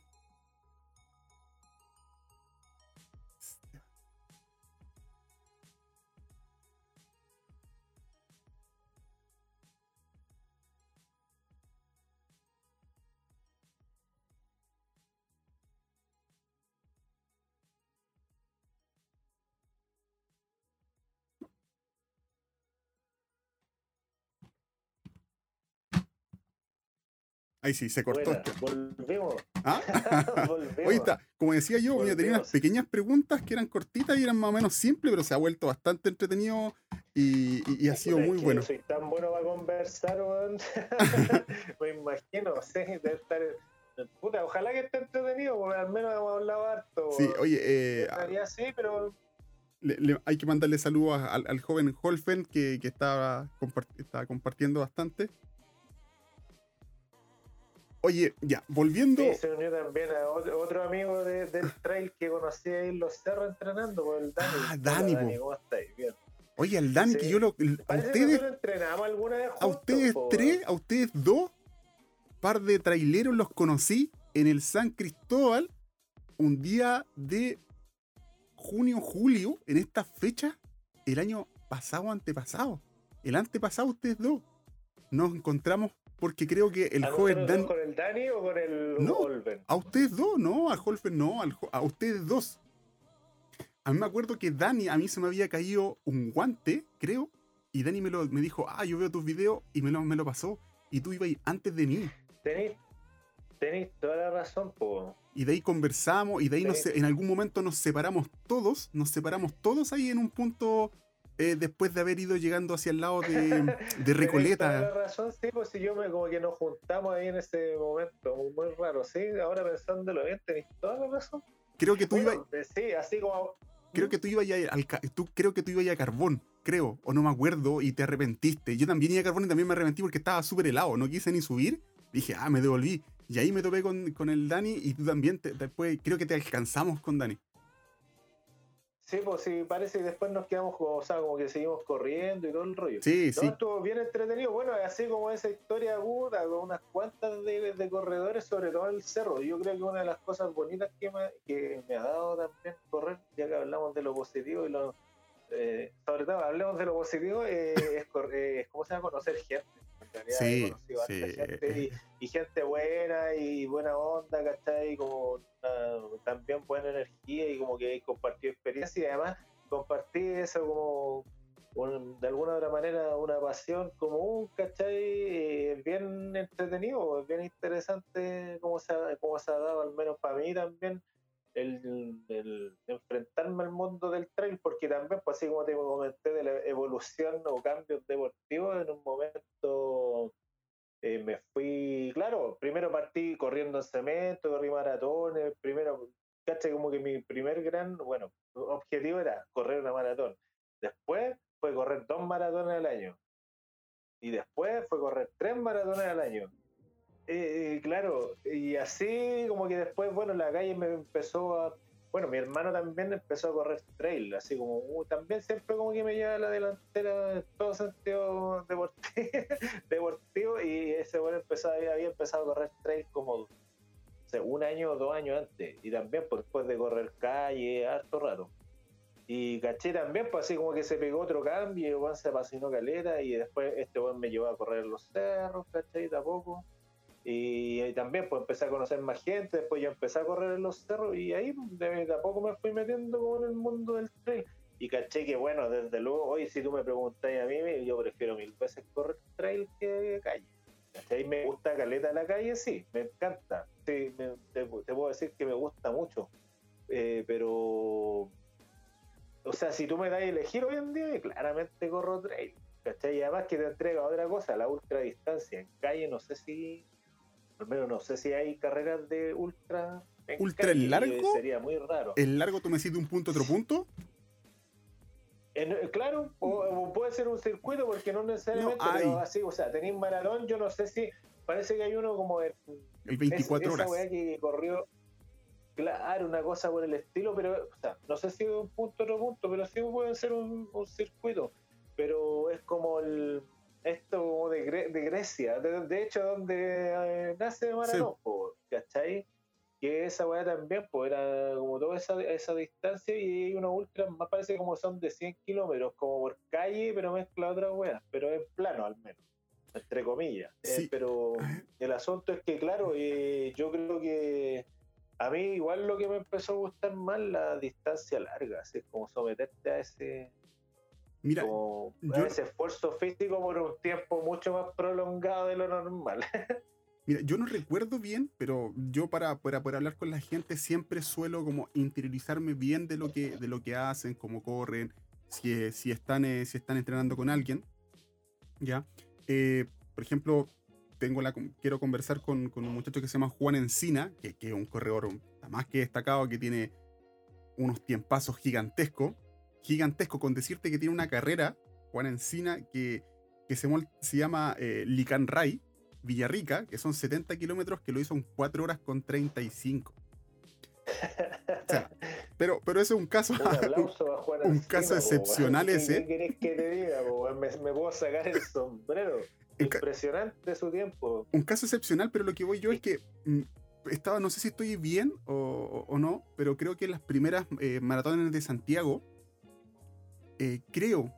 Ahí sí, se cortó. volvemos. ¿Ah? [laughs] Oye, está, como decía yo, tenía unas pequeñas preguntas que eran cortitas y eran más o menos simples, pero se ha vuelto bastante entretenido y, ha sido muy bueno. soy tan bueno para conversar, [laughs] Me imagino, sí, debe estar. Puta, ojalá que esté entretenido, porque al menos hemos hablado harto. Sí, oye, eh, sí, pero hay que mandarle saludos al, joven Holfen que, que estaba, estaba, compartiendo bastante. Oye, ya, volviendo. Sí, se unió también a otro, amigo del trail que conocí ahí en los cerros entrenando, por el Dani. Ah, Dani, Dani ¿cómo estáis? Bien. Oye, el Dani, que yo lo. A ustedes. entrenamos alguna vez a ustedes tres, a ustedes dos, par de traileros los conocí en el San Cristóbal un día de junio, julio, en esta fecha, el año pasado, antepasado. El antepasado, ustedes dos. Nos encontramos porque creo que el joven Dan... ¿Con el Dani o con el no, A ustedes dos, no, al Holfen no, a ustedes dos. A mí me acuerdo que Dani, a mí se me había caído un guante, creo, y Dani me, lo, me dijo, ah, yo veo tus videos, y me lo, me lo pasó, y tú ibas antes de mí. Tenéis, toda la razón, po. Y de ahí conversamos, y de ahí en algún momento nos separamos todos, nos separamos todos ahí en un punto eh, después de haber ido llegando hacia el lado de, [laughs] de Recoleta. Toda la razón, sí, pues si yo me como que nos juntamos ahí en ese momento, muy, raro, sí, ahora pensándolo bien, tenéis toda la razón. Creo que tú ibas. Eh, sí, así como. Creo que tú ibas al, tú, creo que tú ibas a carbón, creo, o no me acuerdo, y te arrepentiste. Yo también iba a carbón y también me arrepentí porque estaba súper helado, no quise ni subir. Dije, ah, me devolví. Y ahí me topé con, con el Dani y tú también, después creo que te alcanzamos con Dani. Sí, pues sí, parece que después nos quedamos, o sea, como que seguimos corriendo y todo el rollo. Sí, sí. Estuvo bien entretenido. Bueno, así como esa historia aguda, con unas cuantas de, corredores, sobre todo el cerro. Yo creo que una de las cosas bonitas que me, que me ha dado también correr, ya que hablamos de lo positivo y lo. Eh, sobre todo, hablemos de lo positivo, eh, [laughs] es, eh, ¿cómo se llama? Conocer gente. sí, sí. Gente y, gente buena y buena onda, ¿cachai? Como también buena energía y como que compartió experiencia y además compartí eso como de alguna otra manera una pasión común, ¿cachai? Eh, bien entretenido, bien interesante como se, como se ha dado, al menos para mí también, el, enfrentarme al mundo del trail, porque también, pues así como te comenté, de la evolución o cambios deportivos, en un momento eh, me fui, claro, primero partí corriendo en cemento, corrí maratones, primero, caché como que mi primer gran, bueno, objetivo era correr una maratón. Después fue correr dos maratones al año. Y después fue correr tres maratones al año. Eh, claro, y así como que después, bueno, la calle me empezó a bueno, mi hermano también empezó a correr trail, así como uh, también siempre como que me lleva a la delantera en todo sentido [laughs] deportivo, y ese bueno empezó, había empezado a correr trail como un año o dos años antes y también pues, después de correr calle, harto raro. Y caché también, pues así como que se pegó otro cambio, y se apasionó caleta y después este buen me llevó a correr los cerros, caché, tampoco. Y, también pues empecé a conocer más gente, después yo empecé a correr en los cerros y ahí de, a poco me fui metiendo como en el mundo del trail. Y caché que bueno, desde luego, hoy si tú me preguntas a mí, yo prefiero mil veces correr trail que calle. ¿Cachai? Me gusta caleta la calle, sí, me encanta. Sí, te, puedo decir que me gusta mucho. Eh, pero, o sea, si tú me das a elegir hoy en día, claramente corro trail. ¿Cachai? Y además que te entrega otra cosa, la ultra distancia. En calle no sé si al menos no sé si hay carreras de ultra ultra largo. Sería muy raro. ¿El largo tú me decís de un punto a otro punto? En, claro, o, puede ser un circuito porque no necesariamente, pero así, o sea, tenéis maratón, yo no sé si, parece que hay uno como el, el 24 horas. Esa que corrió, claro, una cosa por el estilo, pero, o sea, no sé si de un punto a otro punto, pero sí puede ser un, circuito, pero es como el, esto de, de Grecia, de, hecho, donde eh, nace Maratón, ¿cachai? Que esa weá también, pues era como toda esa, esa distancia y hay unos ultras más parece como son de 100 kilómetros, como por calle, pero mezcla otras weas, pero en plano al menos, entre comillas. Eh, pero el asunto es que, claro, eh, yo creo que a mí igual lo que me empezó a gustar más la distancia larga, así como someterte a ese... Mira, a ese esfuerzo físico por un tiempo mucho más prolongado de lo normal. [laughs] Mira, yo no recuerdo bien, pero yo para, para poder hablar con la gente siempre suelo como interiorizarme bien de lo que, de lo que hacen, cómo corren, si, si, están, eh, si están entrenando con alguien. ¿Ya? Eh, por ejemplo, tengo la, quiero conversar con, con, un muchacho que se llama Juan Encina, que, que es un corredor más que destacado, que tiene unos tiempazos gigantescos. Gigantesco, con decirte que tiene una carrera, Juan Encina, que, que se, se llama eh, Lican Ray Villarrica, que son 70 kilómetros, que lo hizo en 4 horas con 35. [laughs] pero, pero ese es un caso. Un, [laughs] caso excepcional ese. ¿Qué querés que te diga? Me, puedo sacar el sombrero. Impresionante su tiempo. Un caso excepcional, pero lo que voy yo es que mm, estaba, no sé si estoy bien o, no, pero creo que en las primeras eh, maratones de Santiago, eh, creo,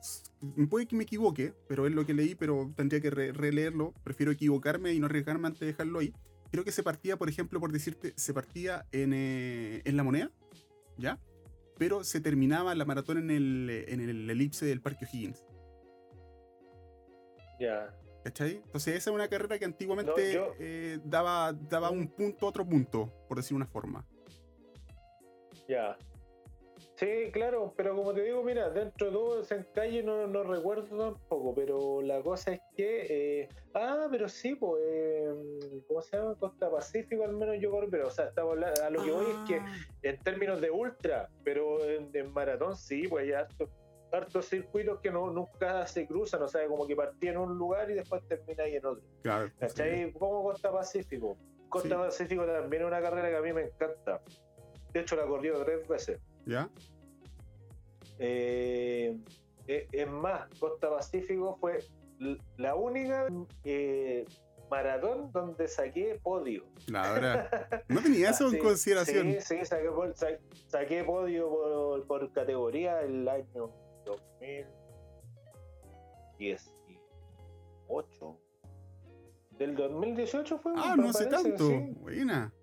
puede que me equivoque, pero es lo que leí, pero tendría que releerlo. Prefiero equivocarme y no arriesgarme antes de dejarlo ahí. Creo que se partía, por ejemplo, por decirte, se partía en, eh, en la moneda, ¿ya? Pero se terminaba la maratón en el, en el elipse del Parque O'Higgins. Ya. ¿Cachai? Entonces esa es una carrera que antiguamente eh, daba, daba un punto a otro punto, por decir una forma. Ya. Sí, claro, pero como te digo, mira, dentro de todo en calle no, no recuerdo tampoco, pero la cosa es que, eh, ah, pero sí, pues, eh, ¿cómo se llama? Costa Pacífico al menos yo corro, pero o sea, estamos a lo que voy es que ah. en términos de ultra, pero en, maratón sí, pues hay hartos, circuitos que no, nunca se cruzan, o sea, como que partí en un lugar y después termina ahí en otro. Claro. ¿Cachai? Como Costa Pacífico. Costa Pacífico también es una carrera que a mí me encanta. De hecho, la corrido tres veces. ¿Ya? Eh, eh, es más, Costa Pacífico fue la única eh, maratón donde saqué podio. La verdad. [laughs] No tenía eso en consideración. Sí, sí, saqué, podio por, categoría el año 2018. Del 2018 fue. Ah, no hace tanto. Buena.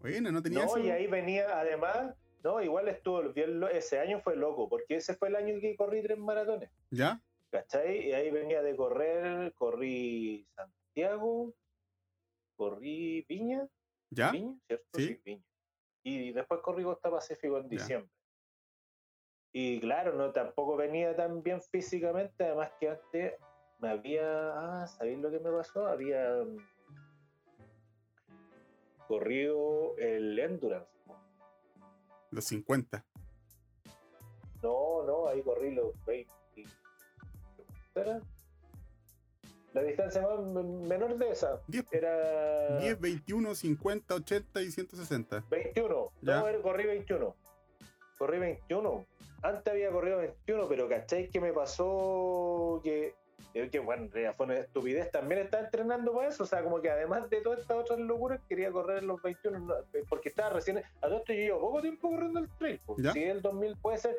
Buena, no tenía no, y ahí venía, además, no, igual estuvo, ese año fue loco, porque ese fue el año que corrí tres maratones. ¿Ya? ¿Cachai? Y ahí venía de correr, corrí Santiago, corrí Viña. ¿Ya? Viña, ¿cierto? Sí, Viña. Y después corrí Costa Pacífico en diciembre. Y claro, no tampoco venía tan bien físicamente, además que antes me había, ah, ¿sabéis lo que me pasó? Había mm, corrido el Endurance los 50. No, no, ahí corrí los 20. ¿Era? La distancia más menor de esa 10, era 10, 21, 50, 80 y 160. 21. No, corrí 21. Corrí 21. Antes había corrido 21, pero ¿cacháis que me pasó que que bueno, fue una estupidez, también estaba entrenando para eso, o sea, como que además de todas estas otras locuras, quería correr en los 21, porque estaba recién, a todo esto yo llevo poco tiempo corriendo el trail, pues, si el 2000 puede ser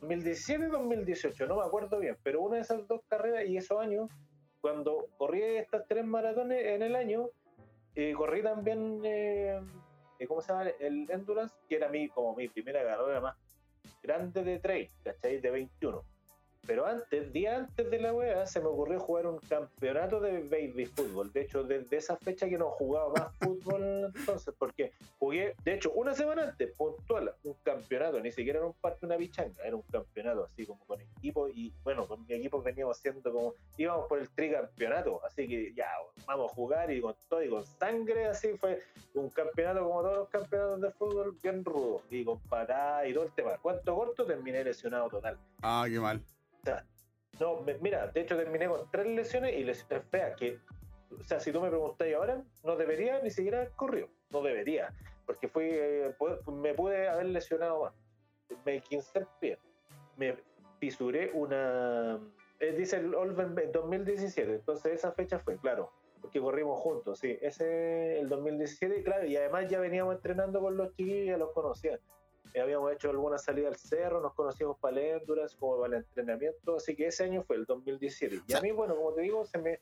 2017 2018, no me acuerdo bien, pero una de esas dos carreras y esos años, cuando corrí estas tres maratones en el año, eh, corrí también, eh, eh, ¿cómo se llama? El Endurance, que era mi, como mi primera carrera más grande de trail, ¿cachai? De 21 pero antes, día antes de la weá, se me ocurrió jugar un campeonato de baby fútbol. De hecho, desde esa fecha que no jugaba más [laughs] fútbol entonces, porque jugué, de hecho, una semana antes, puntual, un campeonato, ni siquiera era un parte una bichanga, era un campeonato así como con equipo y bueno, con mi equipo veníamos haciendo como, íbamos por el tricampeonato, así que ya, vamos a jugar y con todo y con sangre, así fue un campeonato como todos los campeonatos de fútbol, bien rudo, y con parada y todo el tema. ¿Cuánto corto? Terminé lesionado total. Ah, qué mal. Sea, no, mira, de hecho terminé con tres lesiones y lesiones feas que, o sea, si tú me preguntáis ahora, no debería ni siquiera haber corrido, no debería, porque fui, eh, me pude haber lesionado más. Me quince pie, me fisuré una, eh, dice el Olven 2017, entonces esa fecha fue, claro, porque corrimos juntos, sí, ese el 2017, claro, y además ya veníamos entrenando con los chiquillos, ya los conocía. Eh, habíamos hecho alguna salida al cerro, nos conocíamos para el como para el entrenamiento, así que ese año fue el 2017. Y a mí, bueno, como te digo, se me,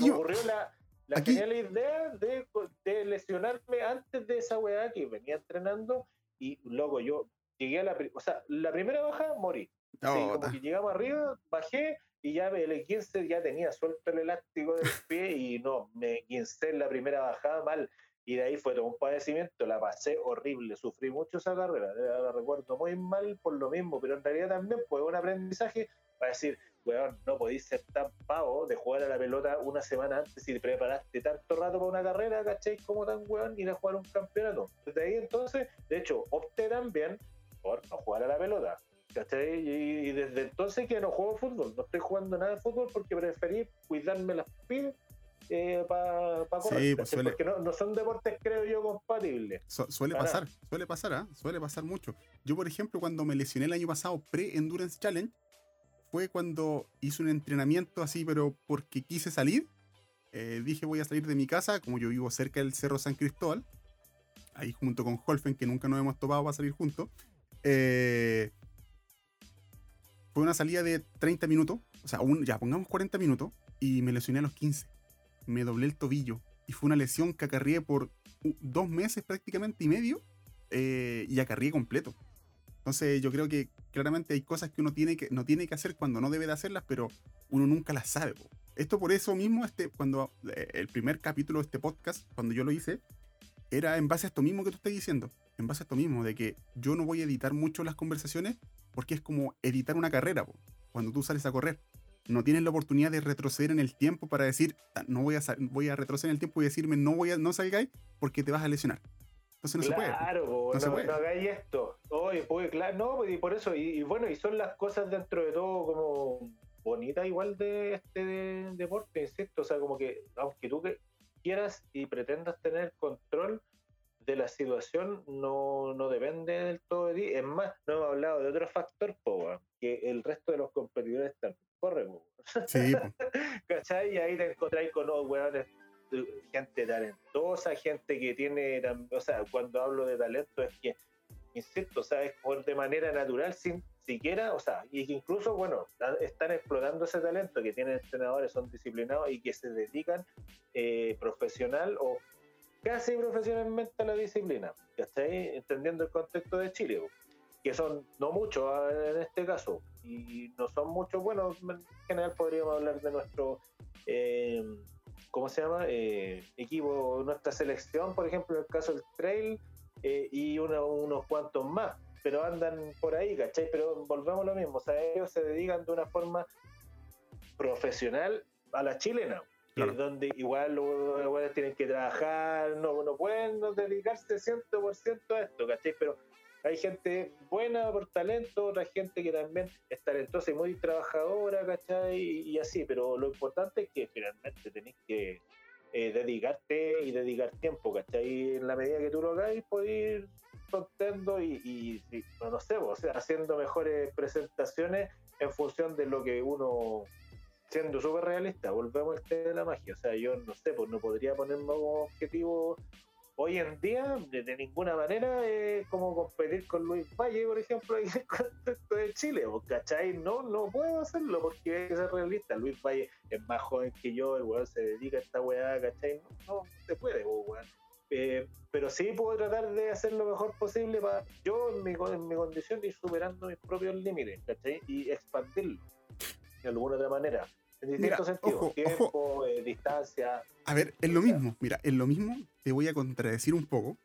me ocurrió la, la genial idea de, de, lesionarme antes de esa weá que venía entrenando y, luego yo llegué a la, o sea, la primera baja morí. como que llegamos arriba, bajé y ya el 15 ya tenía suelto el elástico del pie y no, me 15 en la primera bajada mal y de ahí fue todo un padecimiento, la pasé horrible, sufrí mucho esa carrera, la recuerdo muy mal por lo mismo, pero en realidad también fue un aprendizaje para decir, weón, no podéis ser tan pavo de jugar a la pelota una semana antes y preparaste tanto rato para una carrera, ¿cachai? Como tan weón, ir a jugar un campeonato. Desde ahí entonces, de hecho, opté también por no jugar a la pelota. ¿Cachai? Y, desde entonces que no juego fútbol, no estoy jugando nada de fútbol porque preferí cuidarme las pies eh, para correr. Pues porque no, son deportes, creo yo, compatibles. suele pasar, suele pasar, ¿ah? suele pasar mucho. Yo, por ejemplo, cuando me lesioné el año pasado pre-Endurance Challenge, fue cuando hice un entrenamiento así, pero porque quise salir. Eh, dije voy a salir de mi casa, como yo vivo cerca del Cerro San Cristóbal, ahí junto con Holfen, que nunca nos hemos topado para salir juntos. Eh, fue una salida de 30 minutos, o sea, ya pongamos 40 minutos, y me lesioné a los 15 me doblé el tobillo y fue una lesión que acarrié por dos meses prácticamente y medio eh, y acarrié completo. Entonces yo creo que claramente hay cosas que uno tiene que, no tiene que hacer cuando no debe de hacerlas, pero uno nunca las sabe. Esto por eso mismo, este, cuando eh, el primer capítulo de este podcast, cuando yo lo hice, era en base a esto mismo que tú estás diciendo. En base a esto mismo, de que yo no voy a editar mucho las conversaciones porque es como editar una carrera, cuando tú sales a correr no tienes la oportunidad de retroceder en el tiempo para decir, no voy a, voy a retroceder en el tiempo y decirme, no, voy a, no salgáis porque te vas a lesionar. Entonces no se puede. Claro, no, no, hagáis esto. Oye, pues, claro, no, y por eso, y, bueno, y son las cosas dentro de todo como bonitas igual de este deporte, insisto, o sea, como que aunque tú quieras y pretendas tener control de la situación, no, no depende del todo de ti. Es más, no hemos hablado de otro factor, po, que el resto de los competidores también corre, Sí. [laughs] ¿Cachai? Y ahí te encontráis con los weones, gente talentosa, gente que tiene, o sea, cuando hablo de talento es que, insisto, o sea, es de manera natural, sin siquiera, o sea, y que incluso, bueno, están explotando ese talento que tienen entrenadores, son disciplinados y que se dedican eh, profesional o casi profesionalmente a la disciplina, ¿cachai? Entendiendo el contexto de Chile que son no muchos ah, en este caso, y no son muchos, bueno, en general podríamos hablar de nuestro, eh, ¿cómo se llama? Eh, equipo, nuestra selección, por ejemplo, en el caso del trail, eh, y unos cuantos más, pero andan por ahí, ¿cachai? Pero volvemos a lo mismo, o sea, ellos se dedican de una forma profesional a la chilena. Donde igual los tienen que trabajar, no, no pueden dedicarse 100% a esto, ¿cachai? Pero hay gente buena por talento, otra gente que también es talentosa y muy trabajadora, ¿cachai? Y, así, pero lo importante es que finalmente tenés que eh, dedicarte y dedicar tiempo, ¿cachai? En la medida que tú lo hagáis, podés ir contando y, no sé, o sea, haciendo mejores presentaciones en función de lo que uno siendo súper realista, volvemos al tema de la magia. O sea, yo no sé, pues no podría ponerme como objetivo hoy en día, de, ninguna manera, es como competir con Luis Valle, por ejemplo, en el contexto de Chile, ¿cachai? No, no puedo hacerlo porque hay que ser realista. Luis Valle es más joven que yo, el weón se dedica a esta weá, ¿cachai? No, se puede, weón. Eh, pero sí puedo tratar de hacer lo mejor posible para yo en mi, en mi condición ir superando mis propios límites, ¿cachai? Y expandirlo de alguna otra manera. En distintos sentidos, tiempo, eh, distancia. A ver, es lo mismo, mira, es lo mismo, te voy a contradecir un poco.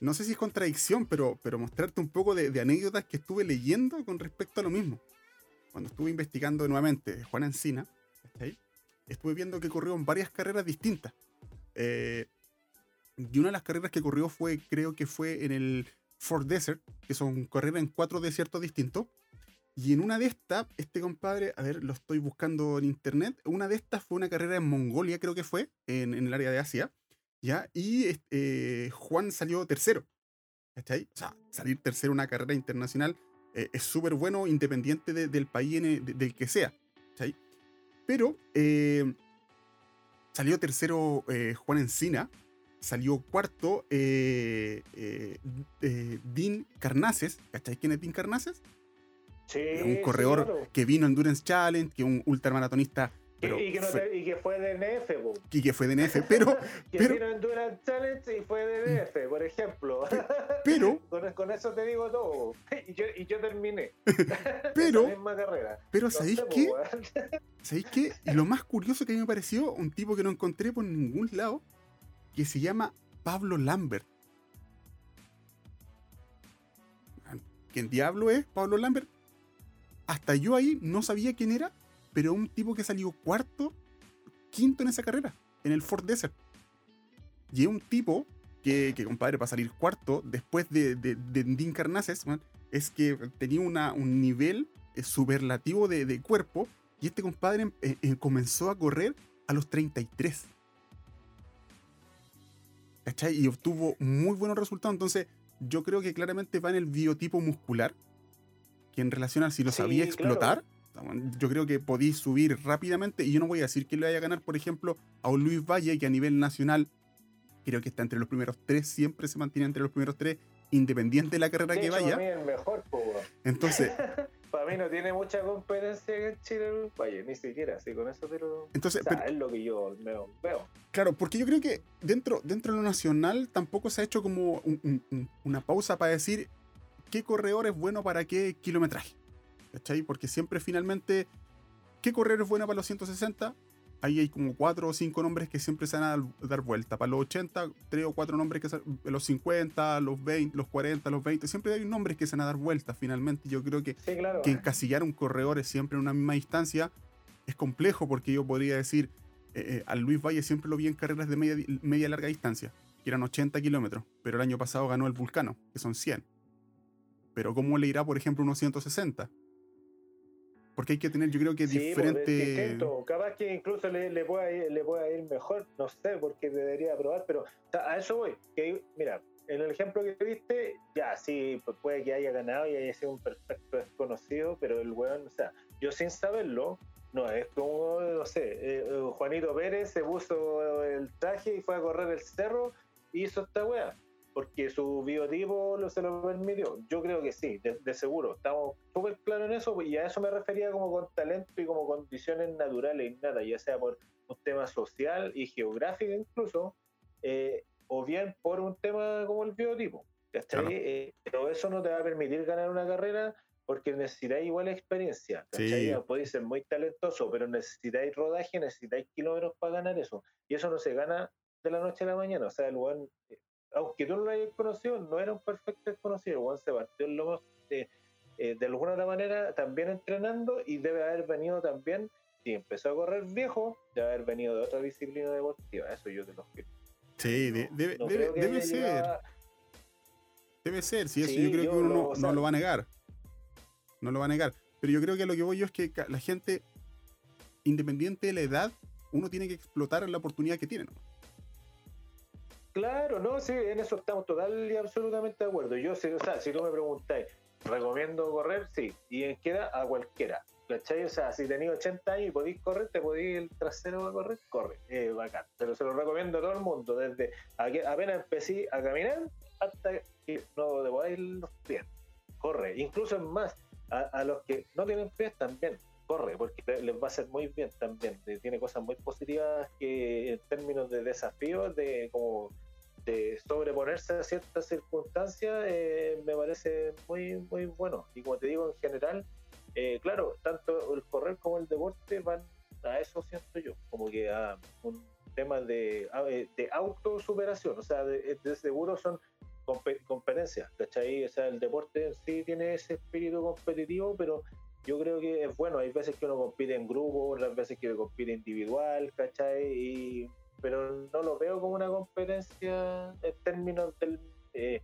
No sé si es contradicción, pero, pero mostrarte un poco de, anécdotas que estuve leyendo con respecto a lo mismo. Cuando estuve investigando nuevamente Juan Encina, estuve viendo que corrió en varias carreras distintas. Eh, y una de las carreras que corrió fue, creo que fue en el Fort Desert, que son carreras en cuatro desiertos distintos. Y en una de estas, este compadre, a ver, lo estoy buscando en internet, una de estas fue una carrera en Mongolia, creo que fue, en, el área de Asia, ¿ya? Y eh, Juan salió tercero, ¿cachai? O sea, salir tercero en una carrera internacional eh, es súper bueno, independiente del país del que sea, ¿cachai? Pero eh, salió tercero Juan Encina, salió cuarto Dean Carnaces, ¿cachai quién es Dean Carnaces? Un corredor que vino Endurance Challenge, que un ultramaratonista. Pero y, que y, que fue de NF, Y que fue de NF, pero. [laughs] que pero, vino Endurance Challenge y fue de NF, por ejemplo. [laughs] Pero. con, eso te digo todo. [laughs] Y yo, y yo terminé. pero. misma carrera. Pero, ¿sabéis qué? ¿Sabéis qué? Y lo más curioso que a mí me pareció, un tipo que no encontré por ningún lado, que se llama Pablo Lambert. ¿Quién diablo es Pablo Lambert? Hasta yo ahí no sabía quién era, pero un tipo que salió cuarto, quinto en esa carrera, en el Ford Desert. Y es un tipo que, que compadre, para salir cuarto, después de, de, de Dean Carnaces, es que tenía una, un nivel eh, superlativo de, cuerpo, y este compadre eh, eh, comenzó a correr a los 33. ¿Cachai? Y obtuvo muy buenos resultados. Entonces, yo creo que claramente va en el biotipo muscular que en relación a si lo sabía explotar, yo creo que podéis subir rápidamente. Y yo no voy a decir que le vaya a ganar, por ejemplo, a un Luis Valle, que a nivel nacional creo que está entre los primeros tres, siempre se mantiene entre los primeros tres, independiente de la carrera que vaya. Para mí el mejor, Entonces. [laughs] para mí no tiene mucha competencia en Chile Luis Valle, ni siquiera, así con eso pero. Entonces, es lo que yo veo. Claro, porque yo creo que dentro, dentro de lo nacional tampoco se ha hecho como una pausa para decir qué corredor es bueno para qué kilometraje. ¿Cachai? Porque siempre finalmente, ¿qué corredor es bueno para los 160? Ahí hay como cuatro o cinco nombres que siempre se van a dar vuelta. Para los 80, tres o cuatro nombres que se, los 50, los 20, los 40, los 20. Siempre hay nombres que se van a dar vueltas finalmente. Yo creo que, que encasillar un corredor es siempre en una misma distancia es complejo porque yo podría decir, eh, eh Luis Valle siempre lo vi en carreras de media, media larga distancia, que eran 80 kilómetros, pero el año pasado ganó el Vulcano, que son 100 pero ¿cómo le irá, por ejemplo, unos 160? Porque hay que tener, yo creo que sí, pues, diferente. Capaz que incluso le, le, pueda ir, le pueda ir mejor, no sé, porque debería probar, pero a eso voy. Que, mira, en el ejemplo que viste, ya sí, pues puede que haya ganado y haya sido un perfecto desconocido, pero el weón, o sea, yo sin saberlo, no, es como, no sé, eh, eh, Juanito Pérez se puso el traje y fue a correr el cerro y hizo esta weá porque su biotipo lo, se lo permitió. Yo creo que sí, de, seguro. Estamos súper claros en eso y a eso me refería como con talento y como condiciones naturales nada ya sea por un tema social y geográfico incluso, eh, o bien por un tema como el biotipo. Eh, pero eso no te va a permitir ganar una carrera porque necesitáis igual experiencia. Sí. Podéis ser muy talentoso, pero necesitáis rodaje, necesitáis kilómetros para ganar eso. Y eso no se gana de la noche a la mañana. O sea, el lugar aunque tú no lo hayas conocido, no era un perfecto desconocido. Juan se partió en lo de, eh, de alguna otra manera también entrenando y debe haber venido también, si empezó a correr viejo, debe haber venido de otra disciplina deportiva. Eso yo te lo quiero. Sí, debe, debe, ser. Debe ser, sí, eso yo creo que uno no, lo va a negar. No lo va a negar. Pero yo creo que lo que voy yo es que la gente, independiente de la edad, uno tiene que explotar la oportunidad que tiene. ¿no? Claro, no, sí, en eso estamos total y absolutamente de acuerdo. Yo, o sea, si tú me preguntáis, ¿recomiendo correr? Sí. ¿Y en qué edad? A cualquiera. ¿Cachai? O sea, si tenéis 80 años y podéis correr, te podéis el trasero a correr, corre. Eh, bacán. Pero se lo recomiendo a todo el mundo, desde apenas empecé a caminar hasta que no debo los pies. Corre. Incluso es más, a, los que no tienen pies también corre, porque les va a hacer muy bien también. Tiene cosas muy positivas que en términos de desafíos, de como de sobreponerse a ciertas circunstancias, eh, me parece muy, muy bueno. Y como te digo, en general, eh, claro, tanto el correr como el deporte van a eso, siento yo, como que a un tema de, eh, de autosuperación, o sea, de, de seguro son competencias, ¿cachai? O sea, el deporte en sí tiene ese espíritu competitivo, pero yo creo que es bueno. Hay veces que uno compite en grupo, otras veces que compite individual, ¿cachai? Y, pero no lo veo como una competencia en términos del. Eh,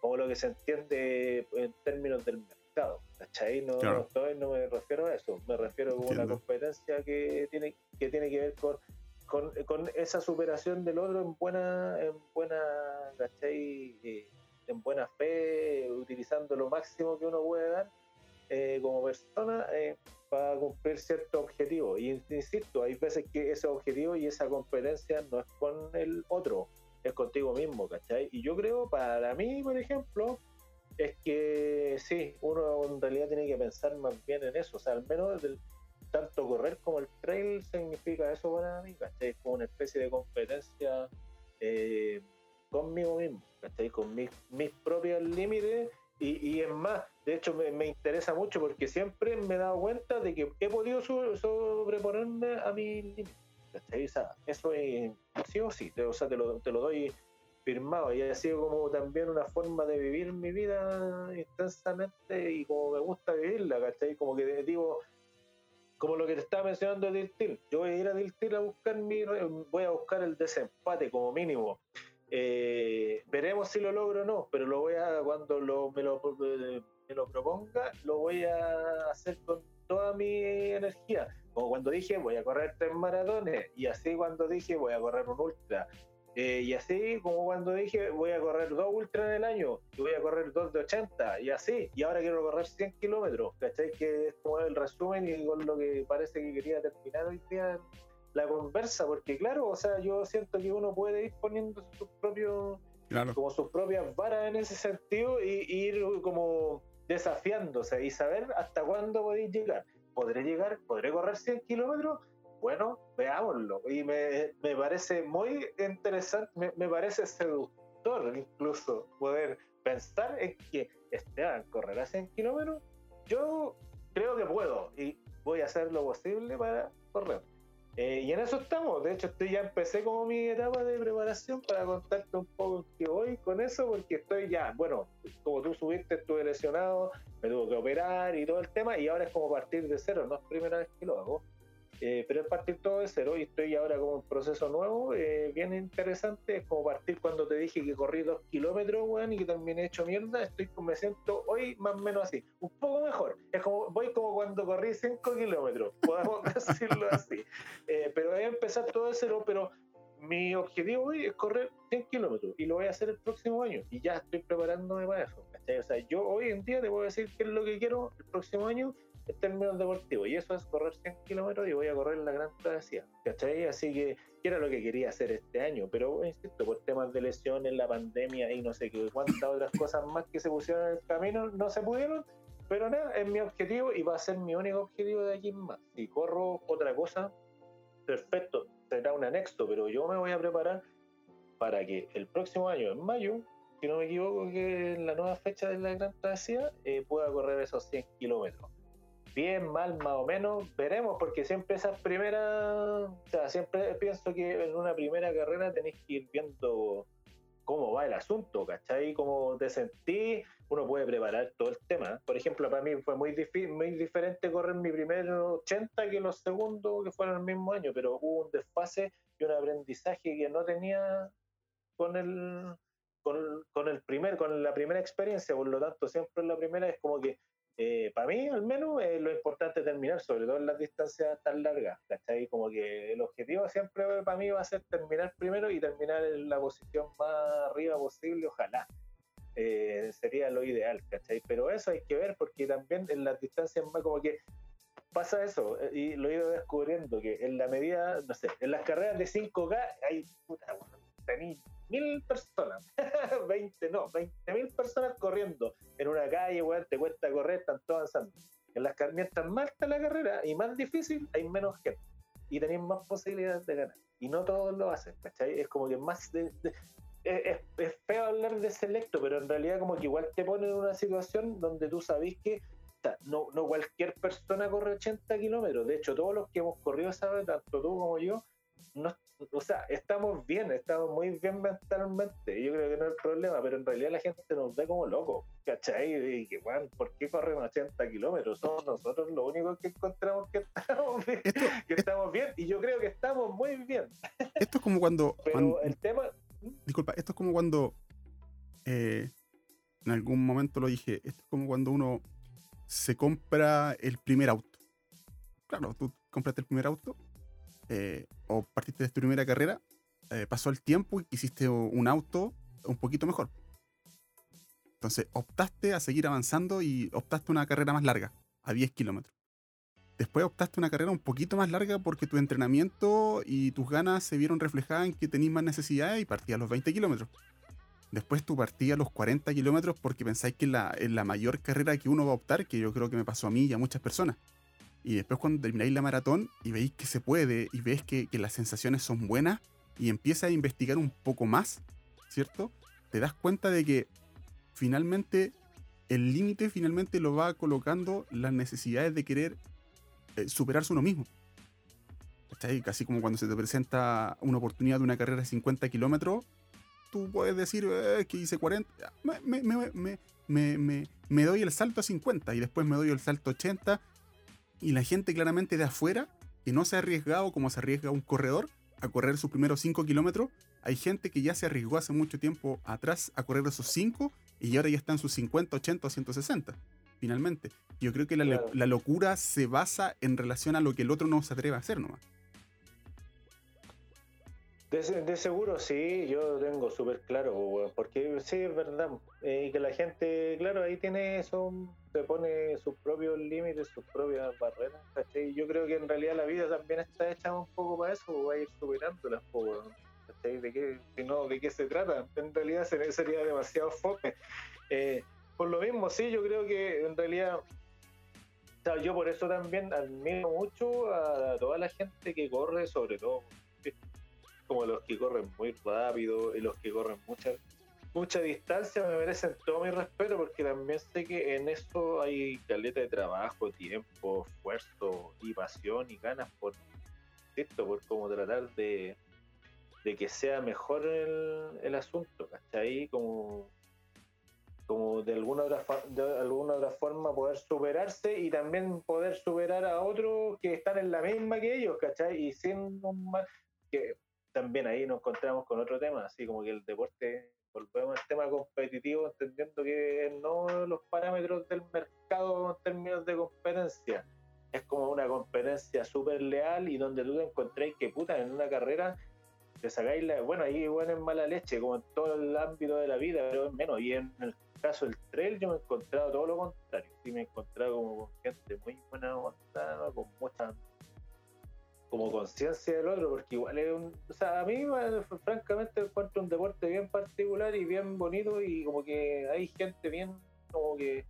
como lo que se entiende en términos del mercado, ¿cachai? No, no, me refiero a eso, me refiero a una competencia que tiene, que tiene que ver con, con, esa superación del otro en buena, en buena, ¿cachai? Eh, en buena fe, utilizando lo máximo que uno puede dar eh, como persona eh, para cumplir cierto objetivo. Y insisto, hay veces que ese objetivo y esa competencia no es con el otro, es contigo mismo, ¿cachai? Y yo creo, para mí, por ejemplo, es que sí, uno en realidad tiene que pensar más bien en eso, o sea, al menos tanto correr como el trail significa eso para mí, ¿cachai? Es como una especie de competencia eh, conmigo mismo, ¿cachai? Con mis, mis propios límites y, es más, de hecho me, interesa mucho porque siempre me he dado cuenta de que he podido sobreponerme a mi eso es sí o sí, o sea, te lo, te lo doy firmado y ha sido como también una forma de vivir mi vida intensamente y como me gusta vivirla, ¿cachai? Como que digo, como lo que te estaba mencionando de Diltil, yo voy a ir a Diltil a buscar mi, voy a buscar el desempate como mínimo. Eh, veremos si lo logro o no, pero lo voy a, cuando lo, me, lo, me lo proponga, lo voy a hacer con toda mi energía. Como cuando dije voy a correr tres maratones, y así cuando dije voy a correr un ultra, eh, y así como cuando dije voy a correr dos ultras en el año, y voy a correr dos de 80, y así, y ahora quiero correr 100 kilómetros, ¿cachai? Que es como el resumen y con lo que parece que quería terminar hoy día la conversa, porque claro, o sea, yo siento que uno puede ir poniendo sus propios, como sus propias varas en ese sentido y, ir como desafiándose y saber hasta cuándo podéis llegar. ¿Podré llegar? ¿Podré correr 100 kilómetros? Bueno, veámoslo. Y me, me parece muy interesante, me, me, parece seductor incluso poder pensar en que Esteban correrá 100 kilómetros. Yo creo que puedo y voy a hacer lo posible para correr. Eh, y en eso estamos. De hecho, estoy ya empecé como mi etapa de preparación para contarte un poco que voy con eso, porque estoy ya, bueno, como tú subiste, estuve lesionado, me tuve que operar y todo el tema, y ahora es como partir de cero, no es primera vez que lo hago. Eh, pero es partir todo de cero y estoy ahora como en proceso nuevo, eh, bien interesante, es como partir cuando te dije que corrí dos kilómetros, weón, y que también he hecho mierda, estoy me siento hoy más o menos así, un poco mejor, es como, voy como cuando corrí cinco kilómetros, [laughs] podemos decirlo así, eh, pero voy a empezar todo de cero, pero mi objetivo hoy es correr 100 kilómetros y lo voy a hacer el próximo año y ya estoy preparándome para eso, O sea, yo hoy en día te puedo decir qué es lo que quiero el próximo año en términos deportivos, y eso es correr 100 kilómetros y voy a correr la gran travesía, ¿cachai? Así que, era lo que quería hacer este año, pero insisto, por temas de lesiones, la pandemia y no sé qué, cuántas otras cosas más que se pusieron en el camino, no se pudieron, pero nada, es mi objetivo y va a ser mi único objetivo de aquí en más. Si corro otra cosa, perfecto, será un anexo, pero yo me voy a preparar para que el próximo año, en mayo, si no me equivoco, que es la nueva fecha de la Gran Travesía, eh, pueda correr esos 100 kilómetros bien, mal, más o menos, veremos, porque siempre esas primeras, o sea, siempre pienso que en una primera carrera tenéis que ir viendo cómo va el asunto, ¿cachai? Cómo te sentís, uno puede preparar todo el tema. Por ejemplo, para mí fue muy, muy diferente correr mi primer 80 que los segundos que fueron el mismo año, pero hubo un desfase y un aprendizaje que no tenía con el, con, con el primer, con la primera experiencia, por lo tanto siempre en la primera es como que eh, para mí al menos es lo importante terminar, sobre todo en las distancias tan largas, ¿cachai? Como que el objetivo siempre para mí va a ser terminar primero y terminar en la posición más arriba posible, ojalá. Eh, sería lo ideal, ¿cachai? Pero eso hay que ver porque también en las distancias más como que pasa eso, eh, y lo he ido descubriendo, que en la medida, no sé, en las carreras de 5K hay, puta, bueno, mil personas, [laughs] 20, no, 20 mil personas corriendo en una calle, weón, te cuesta correr, están todos avanzando. En las mientras más está la carrera y más difícil, hay menos gente y tenéis más posibilidades de ganar. Y no todos lo hacen, ¿cachai? Es como que más de, es, feo hablar de selecto, pero en realidad como que igual te pone en una situación donde tú sabes que no, no cualquier persona corre 80 kilómetros. De hecho, todos los que hemos corrido, ¿sabes? Tanto tú como yo, o sea, estamos bien, estamos muy bien mentalmente. Yo creo que no es el problema, pero en realidad la gente nos ve como locos, ¿cachai? Y que, bueno, ¿por qué corren 80 kilómetros? Somos nosotros los únicos que encontramos que estamos bien, [laughs] que estamos bien, y yo creo que estamos muy bien. Esto es como cuando. Pero el tema. Disculpa, esto es como cuando. Eh, en algún momento lo dije, esto es como cuando uno se compra el primer auto. Claro, tú compraste el primer auto eh, o partiste de tu primera carrera, eh, pasó el tiempo y hiciste un auto un poquito mejor. Entonces optaste a seguir avanzando y optaste una carrera más larga, a 10 kilómetros. Después optaste una carrera un poquito más larga porque tu entrenamiento y tus ganas se vieron reflejadas en que tenías más necesidades y partías los 20 kilómetros. Después tú partías los 40 kilómetros porque pensáis que la, es la mayor carrera que uno va a optar, que yo creo que me pasó a mí y a muchas personas. Y después cuando termináis la maratón y veis que se puede y veis que, las sensaciones son buenas y empiezas a investigar un poco más, ¿cierto? Te das cuenta de que finalmente el límite finalmente lo va colocando las necesidades de querer eh, superarse uno mismo. ¿Cachai? Casi como cuando se te presenta una oportunidad de una carrera de 50 kilómetros, tú puedes decir eh, que hice 40, me, me, me, doy el salto a 50 y después me doy el salto a 80 y la gente claramente de afuera, que no se ha arriesgado como se arriesga un corredor a correr sus primeros 5 kilómetros, hay gente que ya se arriesgó hace mucho tiempo atrás a correr esos 5 y ahora ya están sus 50, 80 o 160. Finalmente, yo creo que la, la locura se basa en relación a lo que el otro no se atreve a hacer nomás. De, seguro sí, yo tengo súper claro, porque sí, es verdad. Eh, que la gente, claro, ahí tiene eso, se pone sus propios límites, sus propias barreras, ¿cachai? Yo creo que en realidad la vida también está hecha un poco para eso, va a ir superándolas, ¿cachai? ¿De qué, si no, ¿de qué se trata? En realidad sería demasiado fome. Eh, por lo mismo, sí, yo creo que en realidad yo por eso también admiro mucho a toda la gente que corre, sobre todo como los que corren muy rápido y los que corren mucha mucha distancia me merecen todo mi respeto porque también sé que en eso hay caleta de trabajo, tiempo, esfuerzo y pasión y ganas por esto, por cómo tratar de, de que sea mejor el, el asunto, ¿cachai? Como, como de alguna otra de alguna otra forma poder superarse y también poder superar a otros que están en la misma que ellos, ¿cachai? Y sin un que también ahí nos encontramos con otro tema, así como que el deporte, volvemos al tema competitivo, entendiendo que no los parámetros del mercado en términos de competencia. Es como una competencia súper leal y donde tú te encontréis que puta en una carrera te sacáis la. Bueno, ahí igual es mala leche, como en todo el ámbito de la vida, pero es menos. Y en el caso del trail, yo me he encontrado todo lo contrario. Sí, me he encontrado como con gente muy buena onda, con mucha como conciencia del otro, porque igual es un. O sea, a mí, francamente, encuentro un deporte bien particular y bien bonito, y como que hay gente bien, como que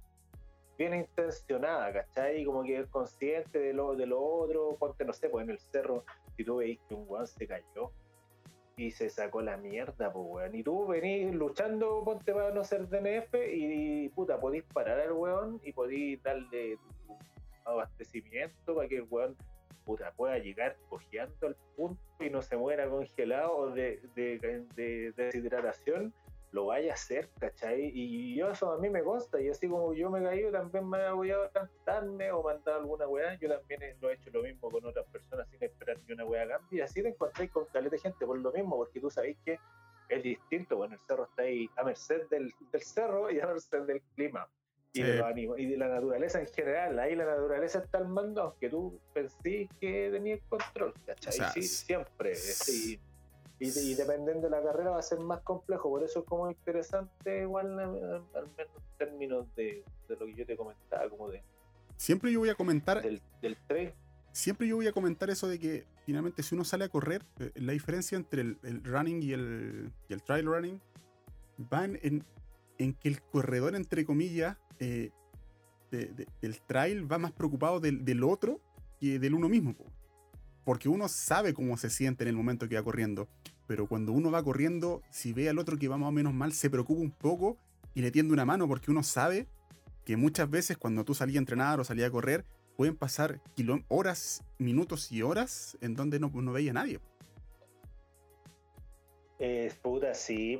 bien intencionada, ¿cachai? Y como que es consciente de lo, de lo otro, porque no sé, pues en el cerro, si tú veis que un weón se cayó y se sacó la mierda, pues weón, y tú venís luchando, ponte para no ser DNF, y, puta, podéis parar al weón y podéis darle abastecimiento para que el weón puta, pueda llegar cojeando al punto y no se muera congelado de, de, deshidratación, lo vaya a hacer, ¿cachai? Y yo eso a mí me consta, y así como yo me he caído, también me ha voy a cantarme o mandar alguna weá, yo también lo he hecho lo mismo con otras personas sin esperar ni una weá cambie, y así te encontráis con caleta de gente por lo mismo, porque tú sabéis que es distinto, bueno, el cerro está ahí a merced del cerro y a merced del clima y, de y de la naturaleza en general. Ahí la naturaleza está al mando, aunque tú pensís que tenías control, ¿cachai? sí, siempre. Sí. Y, dependiendo de la carrera va a ser más complejo, por eso es como interesante, igual, al menos en términos de, de, lo que yo te comentaba, como de. Siempre yo voy a comentar. Del, del tren. Siempre yo voy a comentar eso de que finalmente si uno sale a correr, eh, la diferencia entre el, el running y el, y el trail running van en, en que el corredor, entre comillas, eh, del trail va más preocupado del, otro que del uno mismo. Porque uno sabe cómo se siente en el momento que va corriendo. Pero cuando uno va corriendo, si ve al otro que va más o menos mal, se preocupa un poco y le tiende una mano porque uno sabe que muchas veces cuando tú salías a entrenar o salías a correr, pueden pasar horas, minutos y horas en donde no, veía a nadie. Es puta, sí,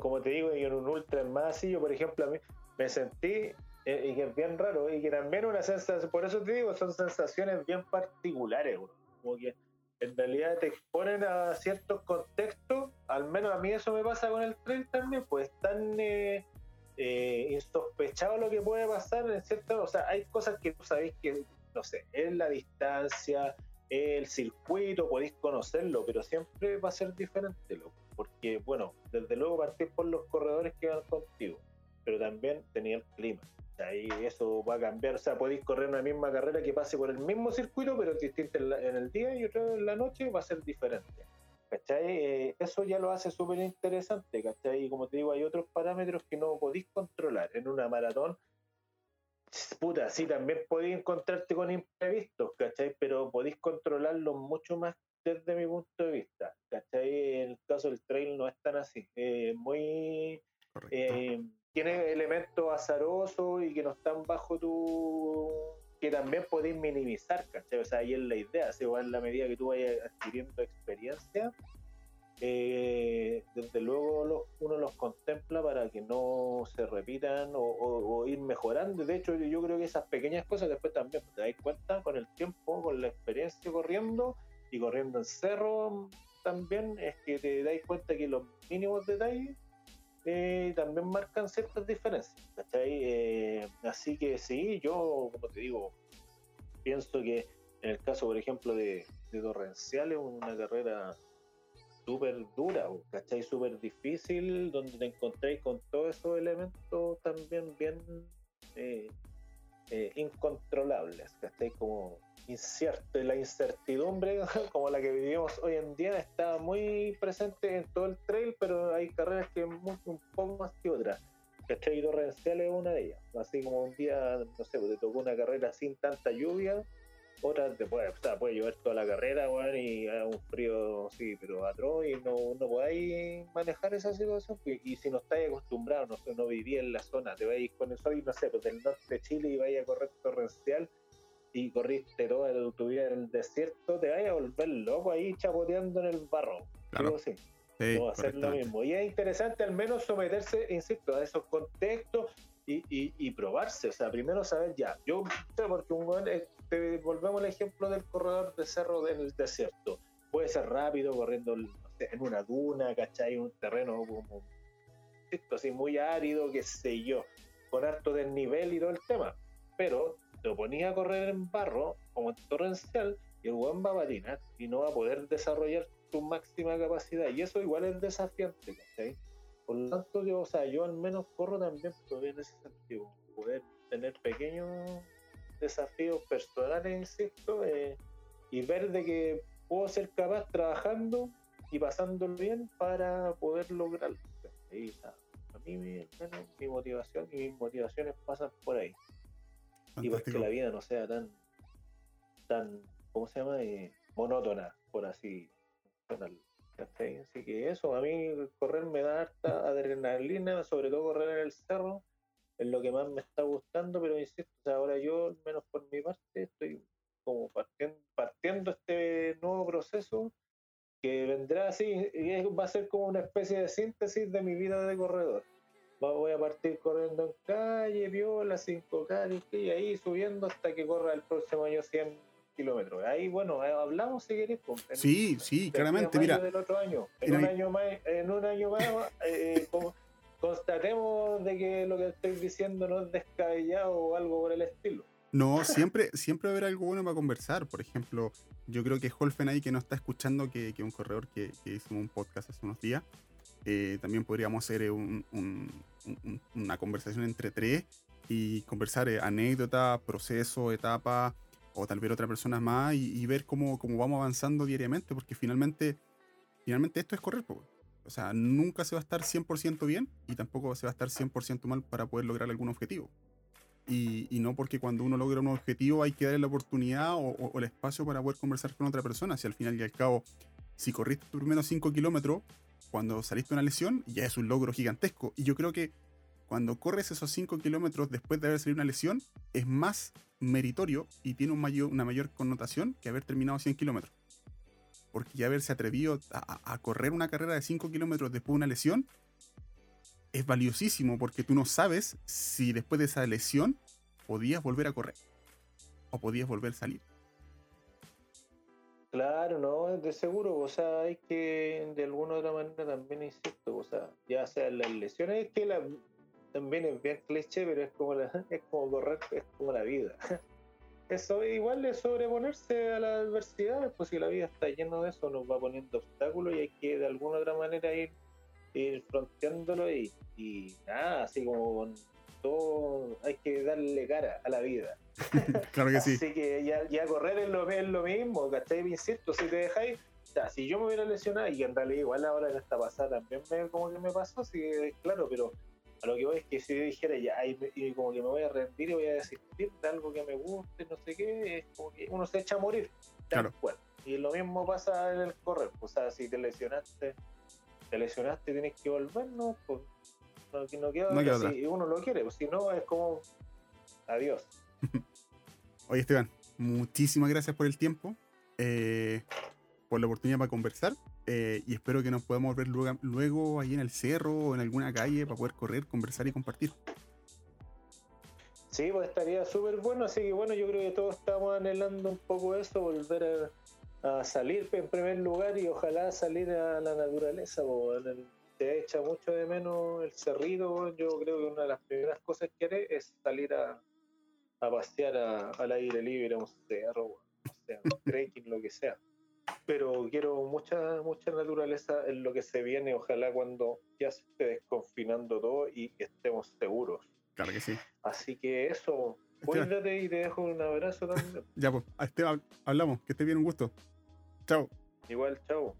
como te digo, en un ultra más, yo por ejemplo, a mí me sentí, eh, y que es bien raro, y que también una sensación, por eso te digo, son sensaciones bien particulares, como que en realidad te exponen a ciertos contextos, al menos a mí eso me pasa con el trail también, pues tan eh, eh, insospechado lo que puede pasar en cierto, o sea, hay cosas que tú sabéis que, no sé, es la distancia, el circuito, podéis conocerlo, pero siempre va a ser diferente, porque, bueno, desde luego partís por los corredores que van contigo, pero también tenía el clima. Y eso va a cambiar, o sea, podéis correr una misma carrera que pase por el mismo circuito, pero distinta en, el día y otra en la noche va a ser diferente. ¿Cachai? Eh, eso ya lo hace súper interesante, ¿cachai? Y como te digo, hay otros parámetros que no podéis controlar. En una maratón puta, sí, también podéis encontrarte con imprevistos, ¿cachai? Pero podéis controlarlos mucho más desde mi punto de vista, ¿cachai? En el caso del trail no es tan así, eh, muy... Eh, tiene elementos azarosos y que no están bajo tu... que también podéis minimizar, ¿cachai? O sea, ahí es la idea, se va en la medida que tú vayas adquiriendo experiencia, eh, desde luego uno los contempla para que no se repitan o, ir mejorando. De hecho, yo creo que esas pequeñas cosas después también te das cuenta con el tiempo, con la experiencia corriendo y corriendo en cerro también, es que te das cuenta que los mínimos detalles eh, también marcan ciertas diferencias. Eh, así que sí, yo, como te digo, pienso que en el caso, por ejemplo, de, de Torrencial es una carrera súper dura, ¿cachai? Súper difícil, donde te encontréis con todos esos elementos también bien eh, eh, incontrolables, ¿cachai? Como incierto, la incertidumbre [laughs] como la que vivimos hoy en día está muy presente en todo el trail, pero hay carreras que un poco más que otras. ¿Cachai? Torrencial es una de ellas. Así como un día, no sé, te tocó una carrera sin tanta lluvia, otras te puede, o sea, puede llover toda la carrera, bueno, y hay un frío, sí, pero atroz, y no, no podáis manejar esa situación. Y, si no estáis acostumbrados, no no viví en la zona, te vais con el sol, no sé, pues del norte de Chile y vais a correr torrencial y corriste toda tu vida en el desierto, te vais a volver loco ahí chapoteando en el barro. Claro. Sí. no ser lo mismo. Y es interesante al menos someterse, insisto, a esos contextos y, y, y, probarse. O sea, primero saber ya. Yo porque un buen volvemos al ejemplo del corredor de cerro del desierto. Puede ser rápido, corriendo en una duna, ¿cachai? Un terreno como así muy árido, qué sé yo, con harto desnivel y todo el tema. Pero lo ponía a correr en barro, como en torrencial, y el buen va a patinar y no va a poder desarrollar su máxima capacidad. Y eso igual es desafiante, ¿cachai? Por lo tanto, yo, o sea, yo al menos corro también en ese sentido, poder tener pequeños desafíos personales, insisto, eh, y ver de que puedo ser capaz trabajando y pasándolo bien para poder lograrlo. a mí mi, mi, motivación y mis motivaciones pasan por ahí. Y porque la vida no sea tan, tan ¿cómo se llama? Eh, monótona, por así Así que eso, a mí correr me da harta adrenalina, sobre todo correr en el cerro, es lo que más me está gustando, pero insisto, ahora yo, al menos por mi parte, estoy como partiendo, partiendo este nuevo proceso que vendrá así, y va a ser como una especie de síntesis de mi vida de corredor. Voy a partir corriendo en calle, viola, 5K, y ahí subiendo hasta que corra el próximo año 100 kilómetros. Ahí, bueno, eh, hablamos si querés. Pues, sí, sí, claramente, mira. Del otro año. En, un año más, en un año más, eh, como, constatemos de que lo que estoy diciendo no es descabellado o algo por el estilo. No, siempre, siempre va a haber algo bueno para conversar. Por ejemplo, yo creo que Holfen ahí que no está escuchando, que, que un corredor que, que hicimos un podcast hace unos días, eh, también podríamos hacer una conversación entre tres y conversar eh, anécdotas, proceso, etapa, o tal vez otra persona más, y, ver cómo, cómo, vamos avanzando diariamente, porque finalmente, finalmente esto es correr. O sea, nunca se va a estar 100% bien y tampoco se va a estar 100% mal para poder lograr algún objetivo. Y, no porque cuando uno logra un objetivo hay que darle la oportunidad o, el espacio para poder conversar con otra persona. Si al final y al cabo, si corriste tus primeros 5 kilómetros, cuando saliste de una lesión, ya es un logro gigantesco. Y yo creo que cuando corres esos 5 kilómetros después de haber salido una lesión, es más meritorio y tiene una mayor connotación que haber terminado 100 kilómetros. porque ya haberse atrevido a, correr una carrera de 5 kilómetros después de una lesión es valiosísimo porque tú no sabes si después de esa lesión podías volver a correr o podías volver a salir. Claro, no, de seguro, o sea, hay que de alguna u otra manera también insisto, o sea, ya sea las lesiones, es que la, también es bien cliché, pero es como, la, [laughs] es como correr, es como la vida. [laughs] Eso igual es sobreponerse a la adversidad, pues si la vida está llena de eso, nos va poniendo obstáculos y hay que de alguna u otra manera ir, ir fronteándolo y, y nada, así como con todo, hay que darle cara a la vida. [laughs] claro que sí. Así que ya, ya correr es lo, es lo mismo, ¿cachai? Insisto, si te dejáis, ya, si yo me hubiera lesionado, y en realidad igual ahora en esta pasada también me, como que me pasó, sí, claro, pero a lo que voy es que si yo dijera ya, y, como que me voy a rendir y voy a desistir de algo que me guste, no sé qué, es como que uno se echa a morir. Claro. Y lo mismo pasa en el correr, o sea, si te lesionaste, te lesionaste tienes que volver, no, pues no, no queda, no queda si uno lo quiere, pues si no es como adiós. [laughs] Oye Esteban, muchísimas gracias por el tiempo, eh, por la oportunidad para conversar. Eh, y espero que nos podamos ver luego, luego ahí en el cerro o en alguna calle para poder correr, conversar y compartir. Sí, pues estaría súper bueno, así que bueno, yo creo que todos estamos anhelando un poco eso, volver a, salir en primer lugar y ojalá salir a la naturaleza, se echa mucho de menos el cerrito, yo creo que una de las primeras cosas que haré es salir a, pasear al aire libre, a un cerro, no sé, trekking, lo que sea pero quiero mucha, mucha naturaleza en lo que se viene, ojalá cuando ya se esté desconfinando todo y estemos seguros. Claro que sí. Así que eso, cuídate y te dejo un abrazo también. [laughs] ya, pues, a este hablamos, que esté bien, un gusto. Chao. Igual, chao.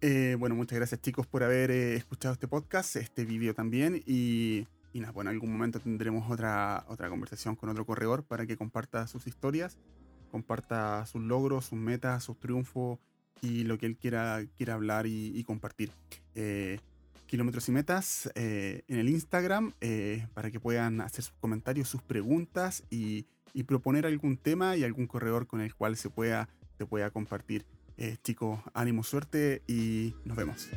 Eh, bueno, muchas gracias chicos por haber eh, escuchado este podcast, este vídeo también y, y nada, bueno, en algún momento tendremos otra, otra conversación con otro corredor para que comparta sus historias comparta sus logros, sus metas, sus triunfos y lo que él quiera, quiera hablar y, compartir. Eh, kilómetros y metas eh, en el Instagram eh, para que puedan hacer sus comentarios, sus preguntas y, proponer algún tema y algún corredor con el cual se pueda, se pueda compartir. chicos, ánimo, suerte y nos vemos.